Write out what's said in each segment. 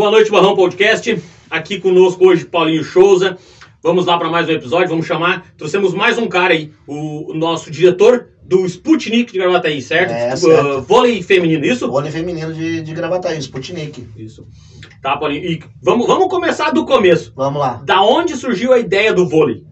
Boa noite, Barrão Podcast. Aqui conosco hoje, Paulinho Souza. Vamos lá para mais um episódio. Vamos chamar. Trouxemos mais um cara aí, o, nosso diretor do Sputnik de Gravataí, certo? É, Uh, certo. vôlei feminino, isso? Vôlei feminino de, de Gravataí, Sputnik. Isso. Tá, Paulinho. E vamos, vamos começar do começo. Vamos lá. Da onde surgiu a ideia do vôlei?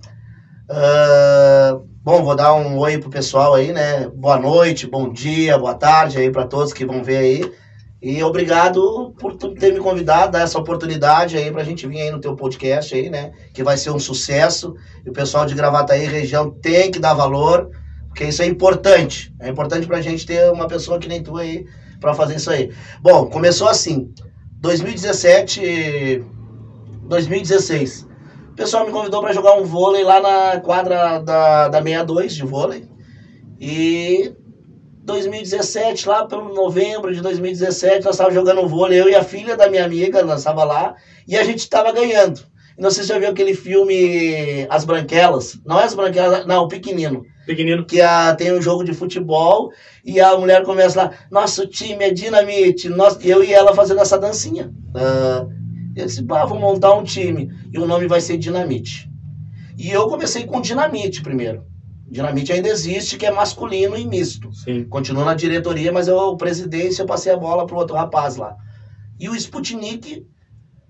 Ah, bom, vou dar um oi pro pessoal aí, né? Boa noite, bom dia, boa tarde aí para todos que vão ver aí. E obrigado por ter me convidado, dar essa oportunidade aí pra gente vir aí no teu podcast aí, né? Que vai ser um sucesso. E o pessoal de Gravataí região tem que dar valor, porque isso é importante. É importante pra gente ter uma pessoa que nem tu aí pra fazer isso aí. Bom, começou assim. 2017, 2016. O pessoal me convidou para jogar um vôlei lá na quadra da, da 62 de vôlei. E 2017, lá pelo novembro de 2017, nós estávamos jogando vôlei, eu e a filha da minha amiga, nós estava lá, e a gente estava ganhando. Não sei se você já viu aquele filme As Branquelas. Não é As Branquelas, não, o Pequenino Pequenino. que a, tem um jogo de futebol e a mulher começa lá, nosso time é dinamite, nós, eu e ela fazendo essa dancinha. Ah, eu disse, pá, vou montar um time e o nome vai ser Dinamite. E eu comecei com Dinamite primeiro. Dinamite ainda existe, que é masculino e misto. Sim. Continua na diretoria, mas eu, o presidente, eu passei a bola pro outro rapaz lá. E o Sputnik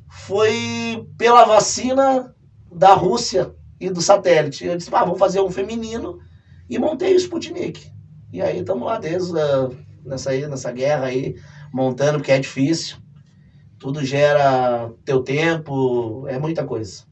foi pela vacina da Rússia e do satélite. Eu disse, ah, vou fazer um feminino e montei o Sputnik. E aí estamos lá desde a, nessa, aí, nessa guerra aí, montando, porque é difícil. Tudo gera teu tempo, é muita coisa.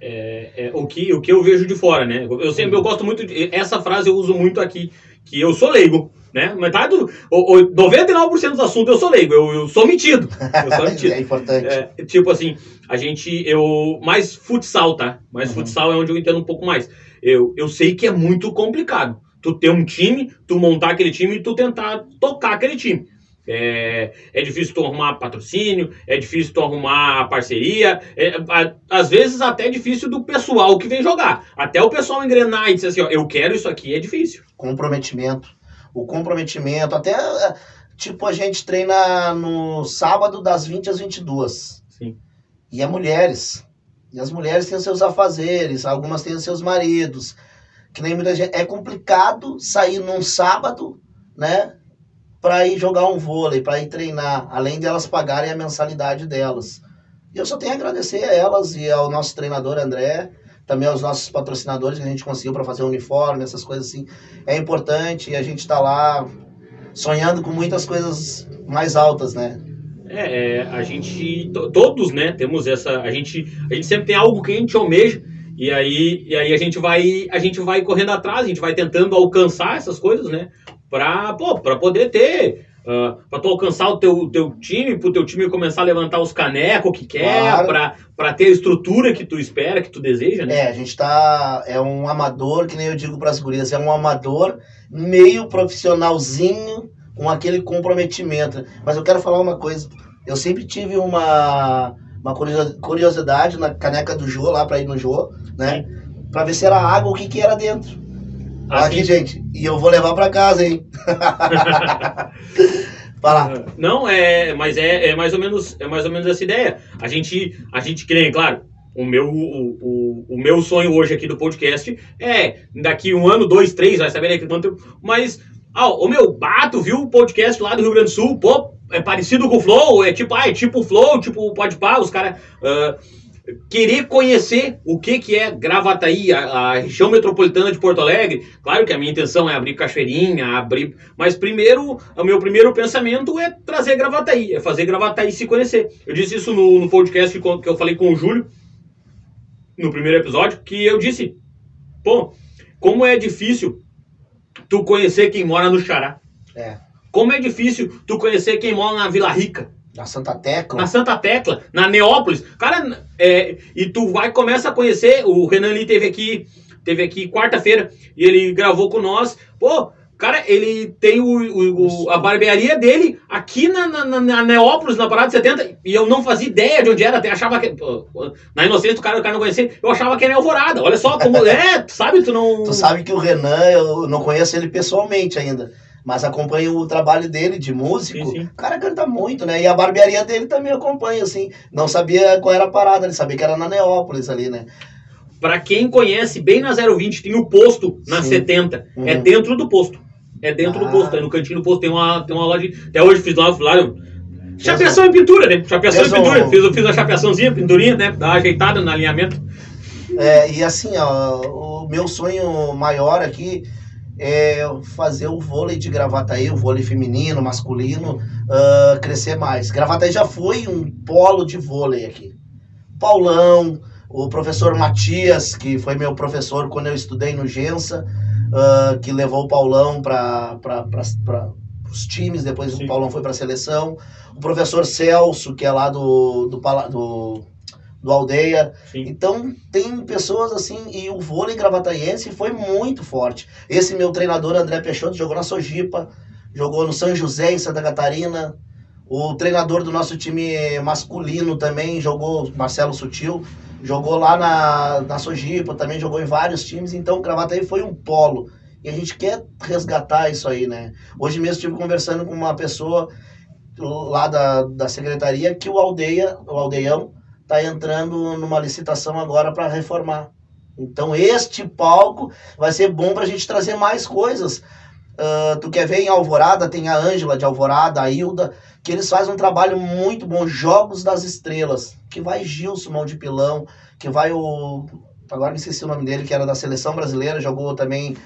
É, é, o, que, o que eu vejo de fora, né? Eu sempre eu gosto muito de. Essa frase eu uso muito aqui, que eu sou leigo. Né? Metade do. O, o, 99% dos assuntos eu sou leigo, eu, eu sou metido. Eu sou metido. é importante. É, tipo assim, a gente. Eu. Mais futsal, tá? Mais Uhum. futsal é onde eu entendo um pouco mais. Eu, eu sei que é muito complicado. Tu ter um time, tu montar aquele time e tu tentar tocar aquele time. É, é difícil tu arrumar patrocínio, é difícil tu arrumar parceria, é, a- às vezes até é difícil do pessoal que vem jogar. Até o pessoal engrenar e dizer assim, ó, eu quero isso aqui, é difícil. comprometimento. O comprometimento, até eh, tipo a gente treina no sábado das 20 às 22. Sim. E é mulheres. E as mulheres têm seus afazeres, algumas têm seus maridos. Que nem muita gente. É complicado sair num sábado, né? Pra ir jogar um vôlei, pra ir treinar, além de elas pagarem a mensalidade delas. E eu só tenho a agradecer a elas e ao nosso treinador André, também aos nossos patrocinadores que a gente conseguiu para fazer o uniforme, essas coisas assim. É importante e a gente tá lá sonhando com muitas coisas mais altas, né? É, é, a gente, to- todos, né, temos essa, a gente, a gente sempre tem algo que a gente almeja e aí, e aí a gente vai, a gente vai correndo atrás, a gente vai tentando alcançar essas coisas, né, pra poder ter, uh, pra tu alcançar o teu, teu time, pro teu time começar a levantar os canecos que quer, Claro. pra, pra ter a estrutura que tu espera, que tu deseja, né. É, a gente tá. É um amador, que nem eu digo para as gurias, é um amador meio profissionalzinho com aquele comprometimento. Mas eu quero falar uma coisa. Eu sempre tive uma, uma curiosi- curiosidade na caneca do Jô, lá para ir no Jô, né? Pra ver se era água, o que que era dentro. Aqui, gente. E eu vou levar para casa, hein? Lá. Não, é, mas é, é mais ou menos, é mais ou menos essa ideia. A gente, a gente nem, claro, o meu, o, o, o meu sonho hoje aqui do podcast é daqui um ano, dois, três, vai saber daqui quanto tempo, mas, ah, o meu bato, viu o podcast lá do Rio Grande do Sul, pô, é parecido com o Flow, é tipo, ah, é tipo o Flow, tipo o Podpah, os caras ah, querer conhecer o que que é Gravataí, a, a região metropolitana de Porto Alegre. Claro que a minha intenção é abrir cachoeirinha, abrir, mas primeiro, o meu primeiro pensamento é trazer Gravataí, é fazer Gravataí se conhecer. Eu disse isso no, no podcast que, que eu falei com o Júlio no primeiro episódio, que eu disse, pô, como é difícil tu conhecer quem mora no Xará. É. Como é difícil tu conhecer quem mora na Vila Rica. Na Santa Tecla. Na Santa Tecla, na Neópolis. Cara, é, e tu vai começa a conhecer. O Renan ali teve aqui, teve aqui quarta-feira e ele gravou com nós. Pô, cara, ele tem o, o- o- a barbearia dele aqui na, na, na- Neópolis, na Parada 70, e eu não fazia ideia de onde era, até achava que. Na inocência do cara, o cara não conhecia, eu achava que era Alvorada. Olha só como. é, tu sabe, tu não. Tu sabe que o Renan, eu não conheço ele pessoalmente ainda. Mas acompanho o trabalho dele de músico. Sim, sim. O cara canta muito, né? E a barbearia dele também acompanha, assim. Não sabia qual era a parada, ele sabia que era na Neópolis ali, né? Pra quem conhece, bem na 020 tem o posto na Sim. 70. É Uhum. dentro do posto. É dentro Ah. do posto. É no cantinho do posto tem uma, tem uma loja. Até hoje fiz lá, lá chapeação e pintura, né? Chapeação e pintura. Fiz, fiz a chapeaçãozinha, pinturinha, né? Dá uma ajeitada no alinhamento. É, e assim, ó, o meu sonho maior aqui é fazer o vôlei de Gravataí, o vôlei feminino, masculino, ah, crescer mais. Gravataí já foi um polo de vôlei aqui. Paulão, o professor Matias, que foi meu professor quando eu estudei no Gensa, ah, que levou o Paulão para os times, depois Sim. o Paulão foi para a seleção. O professor Celso, que é lá do, do, do, do Aldeia, Sim. então tem pessoas assim, e o vôlei gravataiense foi muito forte. Esse meu treinador, André Peixoto, jogou na Sojipa, jogou no São José, em Santa Catarina. O treinador do nosso time masculino também jogou, Marcelo Sutil, jogou lá na, na Sojipa, também jogou em vários times. Então o Gravataí foi um polo. E a gente quer resgatar isso aí, né? Hoje mesmo estive conversando com uma pessoa lá da, da secretaria que o Aldeia, o Aldeião, está entrando numa licitação agora para reformar. Então, este palco vai ser bom para a gente trazer mais coisas. Ah, tu quer ver em Alvorada, tem a Ângela de Alvorada, a Hilda, que eles fazem um trabalho muito bom, Jogos das Estrelas, que vai Gilson Mão de Pilão, que vai o. Agora me esqueci o nome dele, que era da seleção brasileira, jogou também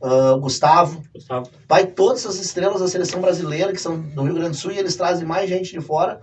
o Gustavo. Gustavo. Vai todas as estrelas da seleção brasileira, que são do Rio Grande do Sul, e eles trazem mais gente de fora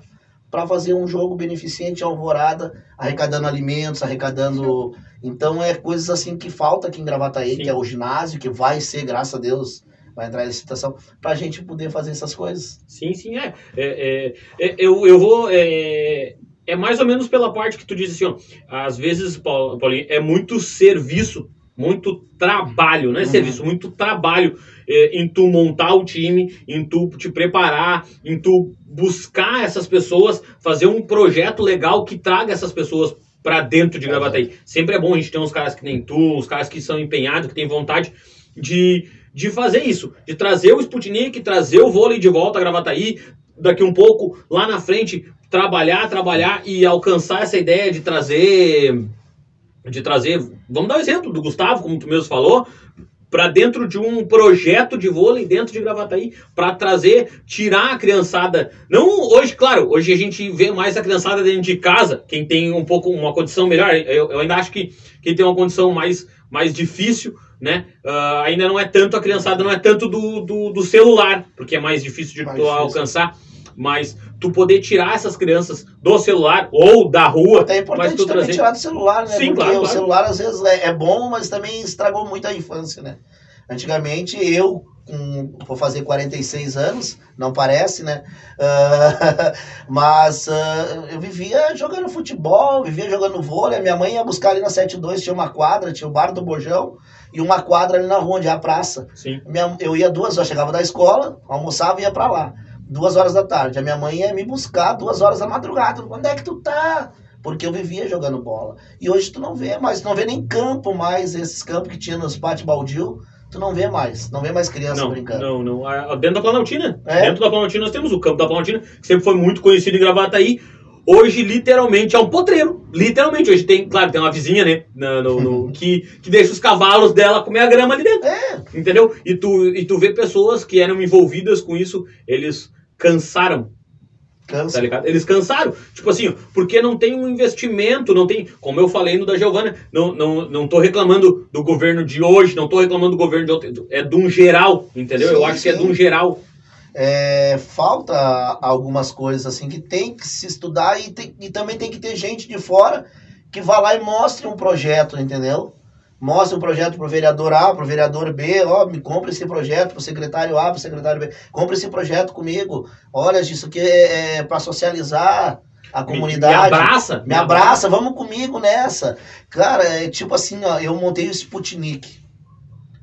para fazer um jogo beneficente Alvorada, arrecadando alimentos, arrecadando. Então é coisas assim que falta aqui em Gravataí, Sim. que é o ginásio, que vai ser, graças a Deus, vai entrar em licitação, para a gente poder fazer essas coisas. Sim, sim, é. É, é, é, eu, eu vou. É, é mais ou menos pela parte que tu disse assim, ó. Às vezes, Paulinho, é muito serviço, muito trabalho, não é Uhum. serviço, muito trabalho é, em tu montar o time, em tu te preparar, em tu buscar essas pessoas, fazer um projeto legal que traga essas pessoas pra dentro de Gravataí. Sempre é bom a gente ter uns caras que nem tu, uns caras que são empenhados, que têm vontade de, de fazer isso, de trazer o Sputnik, trazer o vôlei de volta a Gravataí, daqui um pouco, lá na frente, trabalhar, trabalhar e alcançar essa ideia de trazer, de trazer, vamos dar o exemplo do Gustavo, como tu mesmo falou, para dentro de um projeto de vôlei dentro de Gravataí, para trazer, tirar a criançada. Não hoje, claro, hoje a gente vê mais a criançada dentro de casa, quem tem um pouco uma condição melhor. Eu, eu ainda acho que quem tem uma condição mais, mais difícil, né? ah, ainda não é tanto a criançada, não é tanto do, do, do celular, porque é mais difícil de Mais difícil. alcançar. Mas tu poder tirar essas crianças do celular ou da rua, É mas importante tu também trazer. tirar do celular, né? Sim, Porque claro, o claro. celular às vezes é, é bom, mas também estragou muito a infância, né? Antigamente eu, com, vou fazer 46 anos, não parece, né? Ah, mas ah, eu vivia jogando futebol, vivia jogando vôlei. Minha mãe ia buscar ali na 72, tinha uma quadra, tinha o bar do Bojão e uma quadra ali na rua, onde é a praça. Sim. Minha- eu ia duas horas, chegava da escola, almoçava e ia pra lá. Duas horas da tarde. A minha mãe ia me buscar duas horas da madrugada. Onde é que tu tá? Porque eu vivia jogando bola. E hoje tu não vê mais, tu não vê nem campo mais, esses campos que tinha nos pátio baldio, tu não vê mais. Não vê mais criança Não, brincando. não, não. Ah, Dentro da Planaltina. É? Dentro da Planaltina nós temos o campo da Planaltina, que sempre foi muito conhecido em Gravataí. Hoje, literalmente, é um potreiro. Literalmente. Hoje tem, claro, tem uma vizinha, né? na- no- no- que, que deixa os cavalos dela comer a grama ali dentro. É, Entendeu? E tu, e tu vê pessoas que eram envolvidas com isso, eles cansaram, tá cansa. ligado? Eles cansaram. Tipo assim, porque não tem um investimento, não tem. Como eu falei no da Giovana, não, não, não tô reclamando do governo de hoje, não tô reclamando do governo de outro. É de um geral, entendeu? eu Sim, acho que é de sim. um geral. É, falta algumas coisas assim que tem que se estudar e, tem- e também tem que ter gente de fora que vá lá e mostre um projeto, entendeu? Mostre um projeto pro vereador A, pro vereador B, ó, me compra esse projeto, pro secretário A, pro secretário B, compra esse projeto comigo. Olha, isso aqui é, é para socializar a Me- comunidade. Me abraça. Me abraça, vamos comigo nessa. Cara, é tipo assim, ó, eu montei o Sputnik.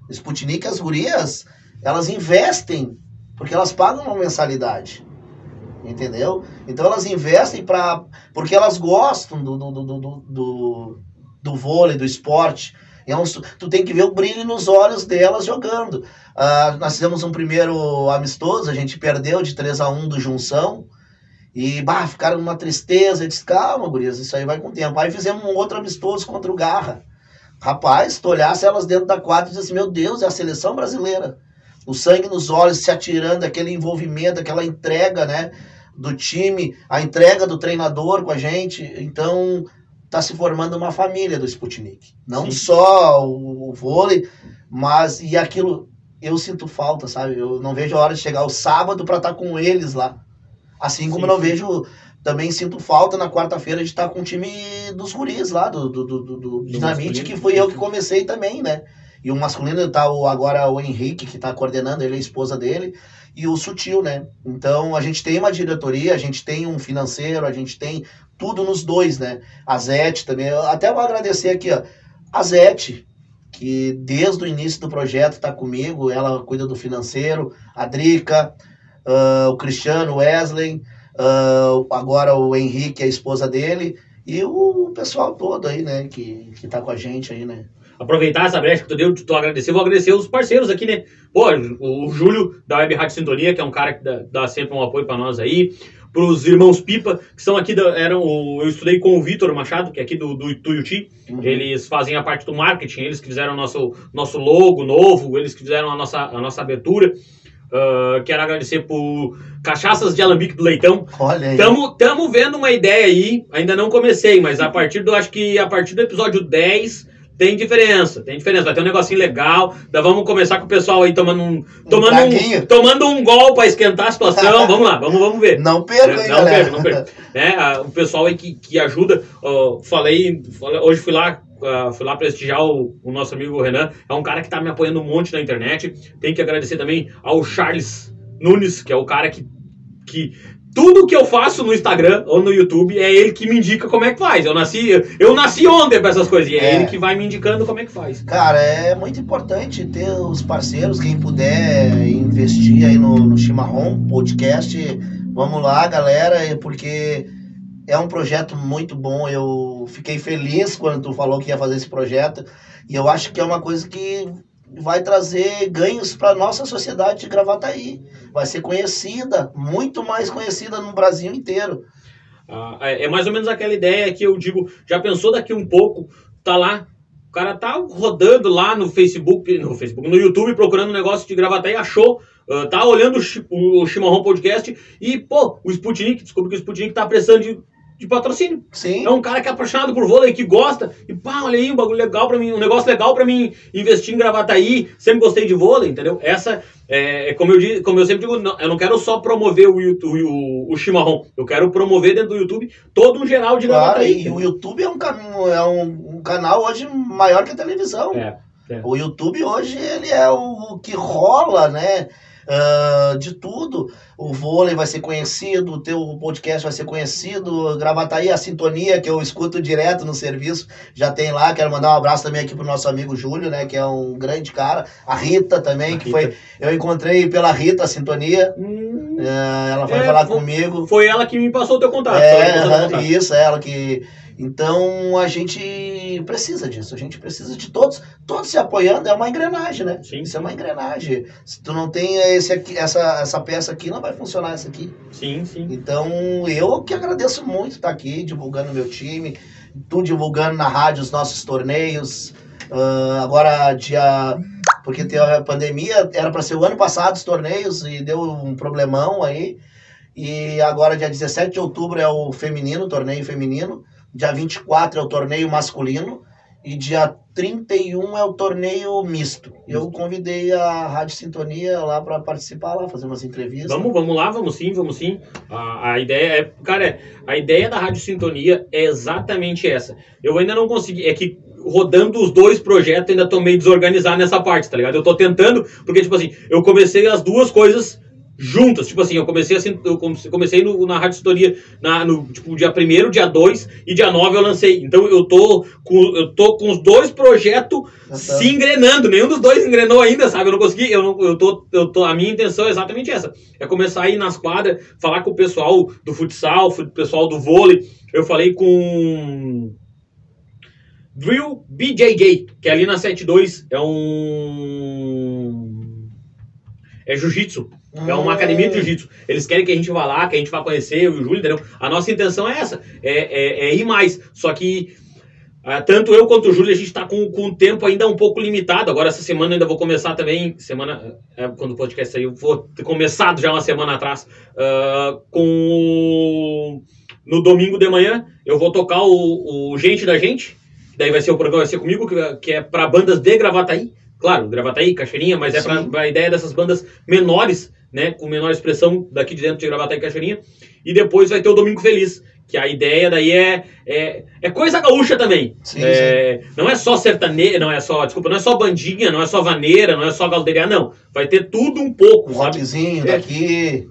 O Sputnik, as gurias, elas investem, porque elas pagam uma mensalidade. Entendeu? Então elas investem para porque elas gostam do, do, do, do, do, do vôlei, do esporte. É um, tu tem que ver o brilho nos olhos delas jogando. Uh, nós fizemos um primeiro amistoso, a gente perdeu de 3 a 1 do Junção. E, bah, ficaram numa tristeza. Eu disse, calma, gurias, isso aí vai com o tempo. Aí fizemos um outro amistoso contra o Garra. Rapaz, tu olhasse elas dentro da quadra e disse, meu Deus, é a seleção brasileira. O sangue nos olhos, se atirando, aquele envolvimento, aquela entrega, né? Do time, a entrega do treinador com a gente. Então, tá se formando uma família do Sputnik. Não Sim. só o, o vôlei, mas e aquilo eu sinto falta, sabe? Eu não vejo a hora de chegar o sábado para estar tá com eles lá. Assim como sim, não vejo. Também sinto falta na quarta-feira de estar com o time dos guris lá, do, do, do, do, do Dinamite, que foi eu que comecei também, né? E o masculino tá o, agora o Henrique, que está coordenando, ele é a esposa dele, e o Sutil, né? Então a gente tem uma diretoria, a gente tem um financeiro, a gente tem tudo nos dois, né? A Zete também. Eu até vou agradecer aqui, ó. A Zete, que desde o início do projeto está comigo, ela cuida do financeiro, a Drica, uh, o Cristiano, Wesley, uh, agora o Henrique, a esposa dele, e o pessoal todo aí, né, que, que tá com a gente aí, né. Aproveitar essa brecha que tu deu, tu agradecer, vou agradecer os parceiros aqui, né? Pô, o Júlio da Web Rádio Sintonia, que é um cara que dá, dá sempre um apoio para nós aí pros irmãos Pipa, que são aqui, da, eram, eu estudei com o Vitor Machado, que é aqui do, do Tuiuti, uhum. eles fazem a parte do marketing, eles que fizeram o nosso, nosso logo novo, eles que fizeram a nossa, a nossa abertura. Uh, quero agradecer por Cachaças de Alambique do Leitão. Olha aí. Tamo, tamo vendo uma ideia aí, ainda não comecei, mas a partir do, acho que a partir do episódio 10 tem diferença, tem diferença. Vai ter um negocinho legal. Daí vamos começar com o pessoal aí tomando um. Tomando um, um tomando um gol para esquentar a situação. vamos lá, vamos, vamos ver. Não perca, é, Não perca, não perca. É, o pessoal aí que, que ajuda. Uh, falei, hoje fui lá. Uh, fui lá prestigiar o, o, nosso amigo Renan. É um cara que tá me apoiando um monte na internet. Tem que agradecer também ao Charles Nunes, que é o cara que, que tudo que eu faço no Instagram ou no YouTube é ele que me indica como é que faz. Eu nasci, eu nasci ontem para essas coisas. E é, é, ele que vai me indicando como é que faz. Cara, é muito importante ter os parceiros, quem puder investir aí no, no Chimarrão Podcast. Vamos lá, galera, porque é um projeto muito bom. Eu fiquei feliz quando tu falou que ia fazer esse projeto. E eu acho que é uma coisa que vai trazer ganhos para nossa sociedade de Gravataí. Vai ser conhecida, muito mais conhecida no Brasil inteiro. Ah, é, é mais ou menos aquela ideia que eu digo, já pensou daqui um pouco, tá lá, o cara tá rodando lá no Facebook, no Facebook, no YouTube procurando um negócio de Gravataí, achou, uh, tá olhando o, o Chimarrão Podcast e, pô, o Sputnik, descobre que o Sputnik tá precisando de de patrocínio. Sim. É um cara que é apaixonado por vôlei, que gosta, e pá, olha aí, um bagulho legal para mim, um negócio legal para mim investir em Gravataí, sempre gostei de vôlei, entendeu? Essa, é, é como, eu, como eu sempre digo, não, eu não quero só promover o, YouTube, o, o chimarrão, eu quero promover dentro do YouTube todo um geral de claro, Gravataí. E o YouTube é, um, é um, um, canal hoje maior que a televisão. É, é. O YouTube hoje, ele é o, o que rola, né? Uh, de tudo. O vôlei vai ser conhecido, o teu podcast vai ser conhecido, Gravataí, a sintonia que eu escuto direto no serviço, já tem lá. Quero mandar um abraço também aqui pro nosso amigo Júlio, né, que é um grande cara. A Rita também, a que Rita. foi. Eu encontrei pela Rita a sintonia. Hum, uh, ela foi é, falar foi, comigo. Foi ela que me passou o teu contato. É, uh -huh, contato. isso, ela que então a gente precisa disso, a gente precisa de todos, todos se apoiando, é uma engrenagem, né? Sim. Isso é uma engrenagem. Se tu não tem esse aqui, essa, essa peça aqui, não vai funcionar essa aqui. Sim, sim. Então eu que agradeço muito estar aqui, divulgando meu time, tu divulgando na rádio os nossos torneios. Uh, agora dia. Porque tem a pandemia, era para ser o ano passado os torneios e deu um problemão aí. E agora, dia 17 de outubro, é o feminino, o torneio feminino. Dia 24 é o torneio masculino e dia 31 é o torneio misto. Eu convidei a Rádio Sintonia lá para participar lá, fazer umas entrevistas. Vamos, vamos lá, vamos sim, vamos sim. A, a ideia é, cara, a ideia da Rádio Sintonia é exatamente essa. Eu ainda não consegui, é que rodando os dois projetos ainda tô meio desorganizado nessa parte, tá ligado? Eu tô tentando, porque tipo assim, eu comecei as duas coisas juntas. Tipo assim, eu comecei assim, eu comecei no, na Rádio História na, no tipo, dia 1 dia 2 e dia 9 eu lancei. Então eu tô com, eu tô com os dois projetos tá. se engrenando. Nenhum dos dois engrenou ainda, sabe? Eu não consegui, eu, não, eu, tô, eu tô. A minha intenção é exatamente essa. É começar a ir nas quadras, falar com o pessoal do futsal, o pessoal do vôlei. Eu falei com Drill BJJ, que é ali na 72 é um. É jiu-jitsu. É uma academia de jiu-jitsu. Eles querem que a gente vá lá, que a gente vá conhecer o Júlio, entendeu? A nossa intenção é essa, é, é, é ir mais. Só que ah, tanto eu quanto o Júlio, a gente está com, com o tempo ainda um pouco limitado. Agora, essa semana ainda vou começar também. Semana. É, quando o podcast sair, eu vou ter começado já uma semana atrás. ah, com. No domingo de manhã, eu vou tocar o, o Gente da Gente. Daí vai ser o programa, vai ser comigo, que, que é para bandas de Gravataí. Claro, Gravataí, Cachoeirinha, mas é Sim. para a ideia dessas bandas menores, né? Com menor expressão daqui de dentro de Gravataí e Cachoeirinha. E depois vai ter o Domingo Feliz. Que a ideia daí é, é, é coisa gaúcha também. Sim, É, não é só sertanejo, não é só, desculpa, não é só bandinha, não é só vaneira, não é só galderia, não. Vai ter tudo um pouco, Um sabe? rockzinho É. daqui.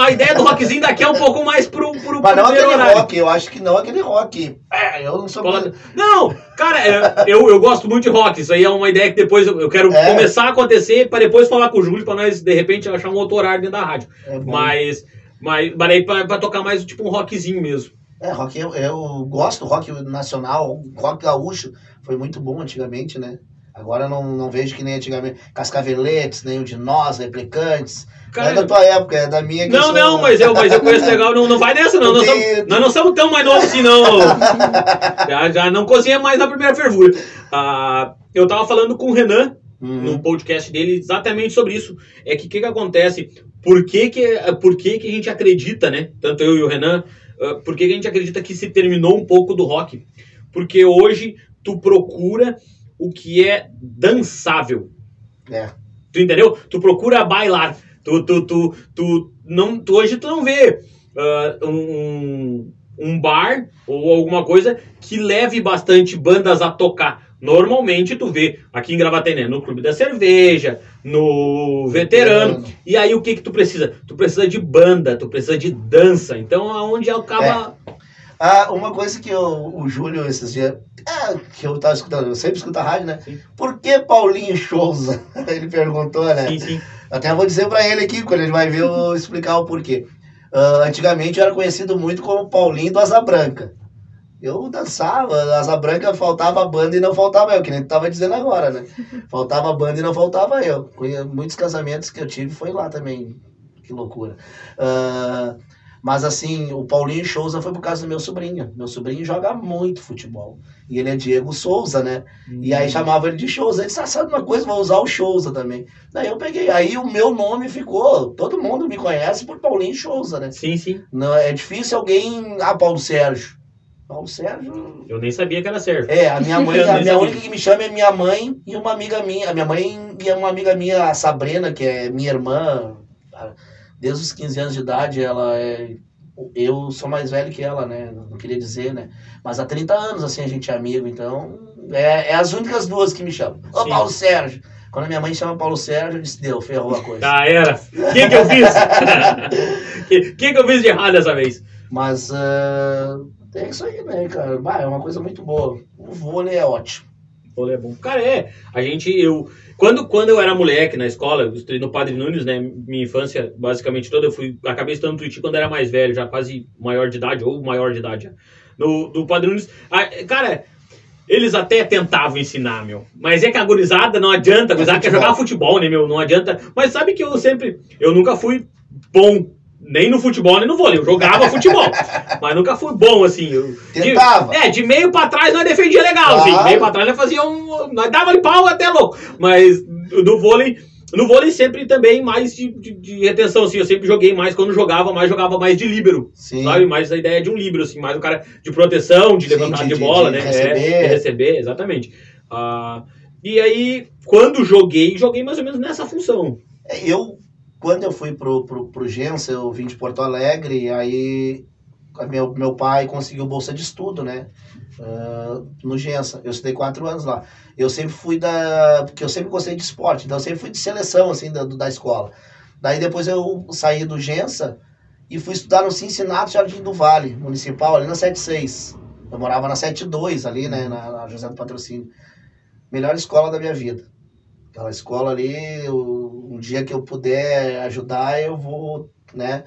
A ideia do rockzinho daqui é um pouco mais pro, pro, Mas não aquele horário. rock, eu acho que não aquele rock. É, eu não sou. Fala- Não, cara, é, eu, eu gosto muito de rock. Isso aí é uma ideia que depois eu, quero É. começar a acontecer para depois falar com o Júlio para nós, de repente, achar um outro horário dentro da rádio. É. Mas, mas, mas aí pra, pra tocar mais tipo um rockzinho mesmo. É, rock, eu, eu gosto do rock nacional, rock gaúcho, foi muito bom antigamente, né? Agora não, não vejo que nem antigamente. Cascaveletes, o de nós, replicantes. não é da tua época, é da minha que Não, sou- não, mas eu, mas eu conheço legal. Não, não vai nessa, não. Nós, somos, nós não somos tão mais novos assim, não. Já, já não cozinha mais na primeira fervura. Ah, eu tava falando com o Renan Uhum. no podcast dele exatamente sobre isso. É que o que, que acontece? Por que, que, por que, que a gente acredita, né? Tanto eu e o Renan, ah, por que, que a gente acredita que se terminou um pouco do rock? Porque hoje tu procura o que é dançável. É. Tu entendeu? Tu procura bailar. Tu, tu, tu, tu, não, tu hoje tu não vê ah, um, um bar ou alguma coisa que leve bastante bandas a tocar. Normalmente tu vê aqui em Gravataí, né? No Clube da Cerveja, no Veterano. E aí o que que tu precisa? Tu precisa de banda, tu precisa de dança. Então aonde acaba... Ah, uma coisa que eu- o Júlio esses dias. É, que eu tava escutando, eu sempre escuto a rádio, né? Sim. Por que Paulinho Souza? Ele perguntou, né? Sim, sim. Até vou dizer pra ele aqui, quando ele vai ver, eu vou explicar o porquê. Ah, antigamente eu era conhecido muito como Paulinho do Asa Branca. Eu dançava, Asa Branca faltava a banda e não faltava eu, que nem tu tava dizendo agora, né? Faltava a banda e não faltava eu. Muitos casamentos que eu tive foi lá também. Que loucura. Ah, mas assim, o Paulinho Souza foi por causa do meu sobrinho. Meu sobrinho joga muito futebol. E ele é Diego Souza, né? E aí chamava ele de Souza. Ele disse, ah, sabe uma coisa, vou usar o Souza também. Daí eu peguei. Aí o meu nome ficou. Todo mundo me conhece por Paulinho Souza, né? Sim, sim. Não, é difícil alguém. Ah, Paulo Sérgio. Paulo Sérgio. Eu nem sabia que era Sérgio. É, a minha mãe, a minha única que me chama é minha mãe e uma amiga minha. A minha mãe e uma amiga minha, a Sabrina, que é minha irmã. Desde os 15 anos de idade, ela é. Eu sou mais velho que ela, né? Não queria dizer, né? Mas há 30 anos, assim, a gente é amigo, então. É, é as únicas duas que me chamam. Ô. Paulo Sérgio. Quando a minha mãe chama Paulo Sérgio, eu disse, deu, ferrou a coisa. Já era. O que que eu fiz? O que, que que eu fiz de errado dessa vez? Mas ah, é isso aí, né, cara? Bah, é uma coisa muito boa. O vôlei é ótimo. Vôlei é bom. Cara, é. A gente, eu. Quando, quando eu era moleque na escola, eu estudei no Padre Nunes, né? Minha infância basicamente toda, eu fui. Acabei estudando Tuiuti quando era mais velho, já quase maior de idade, ou maior de idade. já. No, do Padre Nunes. ah, cara. Eles até tentavam ensinar, meu. Mas é que a gurizada não adianta. A gurizada quer futebol. jogar futebol, né, meu? Não adianta. Mas sabe que eu sempre. Eu nunca fui bom. Nem no futebol, nem no vôlei. Eu jogava futebol. Mas nunca fui bom, assim. Eu, de- Tentava. é, de meio pra trás nós defendia legal, assim. Claro. Meio pra trás nós fazia um. Nós dava de pau até louco. Mas no vôlei. No vôlei sempre também mais de, de, de retenção, assim. Eu sempre joguei mais quando jogava, mais jogava mais de líbero. Sim. Sabe? Mais a ideia de um líbero, assim, mais o cara de proteção, de Sim, levantar de- de, de- bola, de né? receber. É, de receber, exatamente. Ah, e aí, quando joguei, joguei mais ou menos nessa função. É, Eu, quando eu fui pro, pro, pro Gença, eu vim de Porto Alegre, aí meu, meu pai conseguiu bolsa de estudo, né? Ah, no Gença. Eu estudei quatro anos lá. Eu sempre fui da. Porque eu sempre gostei de esporte, então eu sempre fui de seleção, assim, da, da escola. Daí depois eu saí do Gença e fui estudar no Cincinnati Jardim do Vale, municipal, ali na 76. Eu morava na 72, ali, né? Na, na José do Patrocínio. Melhor escola da minha vida. Aquela escola ali, um dia que eu puder ajudar, eu vou, né?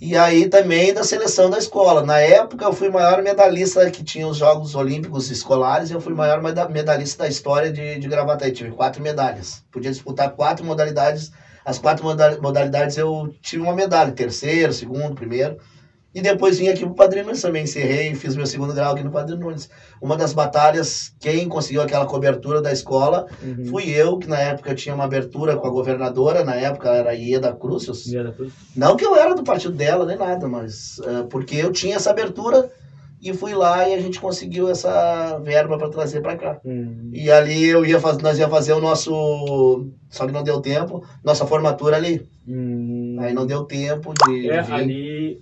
E aí também da seleção da escola. Na época eu fui maior medalhista que tinha os Jogos Olímpicos Escolares, eu fui maior meda- medalhista da história de, de Gravataí. Tive quatro medalhas. Podia disputar quatro modalidades. As quatro moda- modalidades eu tive uma medalha, terceiro, segundo, primeiro. E depois vim aqui pro Padre Nunes também, encerrei e fiz meu segundo grau aqui no Padre Nunes. Uma das batalhas, quem conseguiu aquela cobertura da escola Uhum. fui eu, que na época tinha uma abertura com a governadora, na época era a Ieda Crucius. Dia da Cruz. Não que eu era do partido dela, nem nada, mas é, porque eu tinha essa abertura e fui lá e a gente conseguiu essa verba para trazer para cá. Hum. E ali eu ia fazer, nós ia fazer o nosso, só que não deu tempo, nossa formatura ali. Hum. Aí não deu tempo de, É, de vir.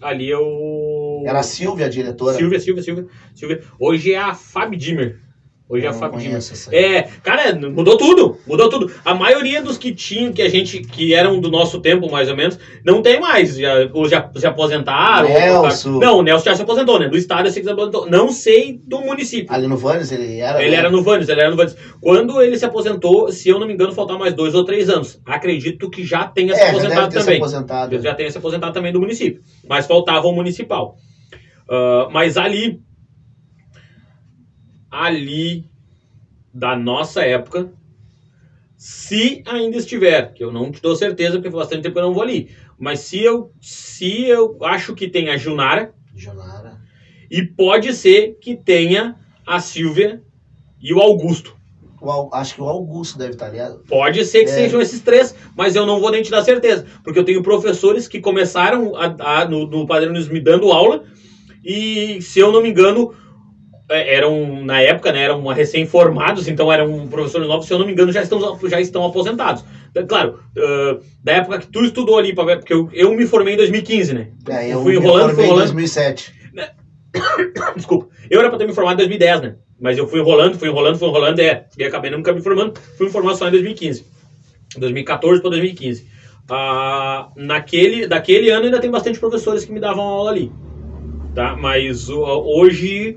Ali, ali eu. Era a Silvia a diretora. Silvia, Silvia, Silvia, Silvia. Hoje é a Fábio Dimmer. Hoje é Eu a não Fábio aí. É, cara, mudou tudo, mudou tudo. A maioria dos que tinham, que a gente, que eram do nosso tempo, mais ou menos, não tem mais. Já, ou já se aposentaram. ou Nelson. trocaram. Não, o Nelson já se aposentou, né? Do estado eu sei que se aposentou. Não sei do município. Ali no Vanes ele era. Ele né? era no Vanes, ele era no Vanes. Quando ele se aposentou, se eu não me engano, faltavam mais dois ou três anos. Acredito que já tenha se É, já deve aposentado ter se também. aposentado. Ele já tenha se aposentado também do município. Mas faltava o municipal. Ah, mas ali. Ali. Da nossa época. Se ainda estiver, que eu não te dou certeza, porque faz bastante tempo que eu não vou ali. Mas se eu, se eu acho que tem a Junara, Jonara. e pode ser que tenha a Silvia e o Augusto. O acho que o Augusto deve estar ali. Pode ser que É. sejam esses três, mas eu não vou nem te dar certeza. Porque eu tenho professores que começaram a, a- no, no Padre Nunes me dando aula, e se eu não me engano, eram, na época, né, eram recém-formados, então eram professores novos, se eu não me engano, já estão, já estão aposentados. Da- Claro, ah, da época que tu estudou ali, porque eu, eu me formei em 2015, né? É, Eu eu, fui enrolando, fui em enrolando. 2007. Desculpa. Eu era pra ter me formado em 2010, né? Mas eu fui enrolando, fui enrolando, fui enrolando, é. E acabei nunca me formando. Fui me formar só em 2015. 2014 para 2015. Ah, naquele, daquele ano ainda tem bastante professores que me davam aula ali. Tá? Mas o- hoje,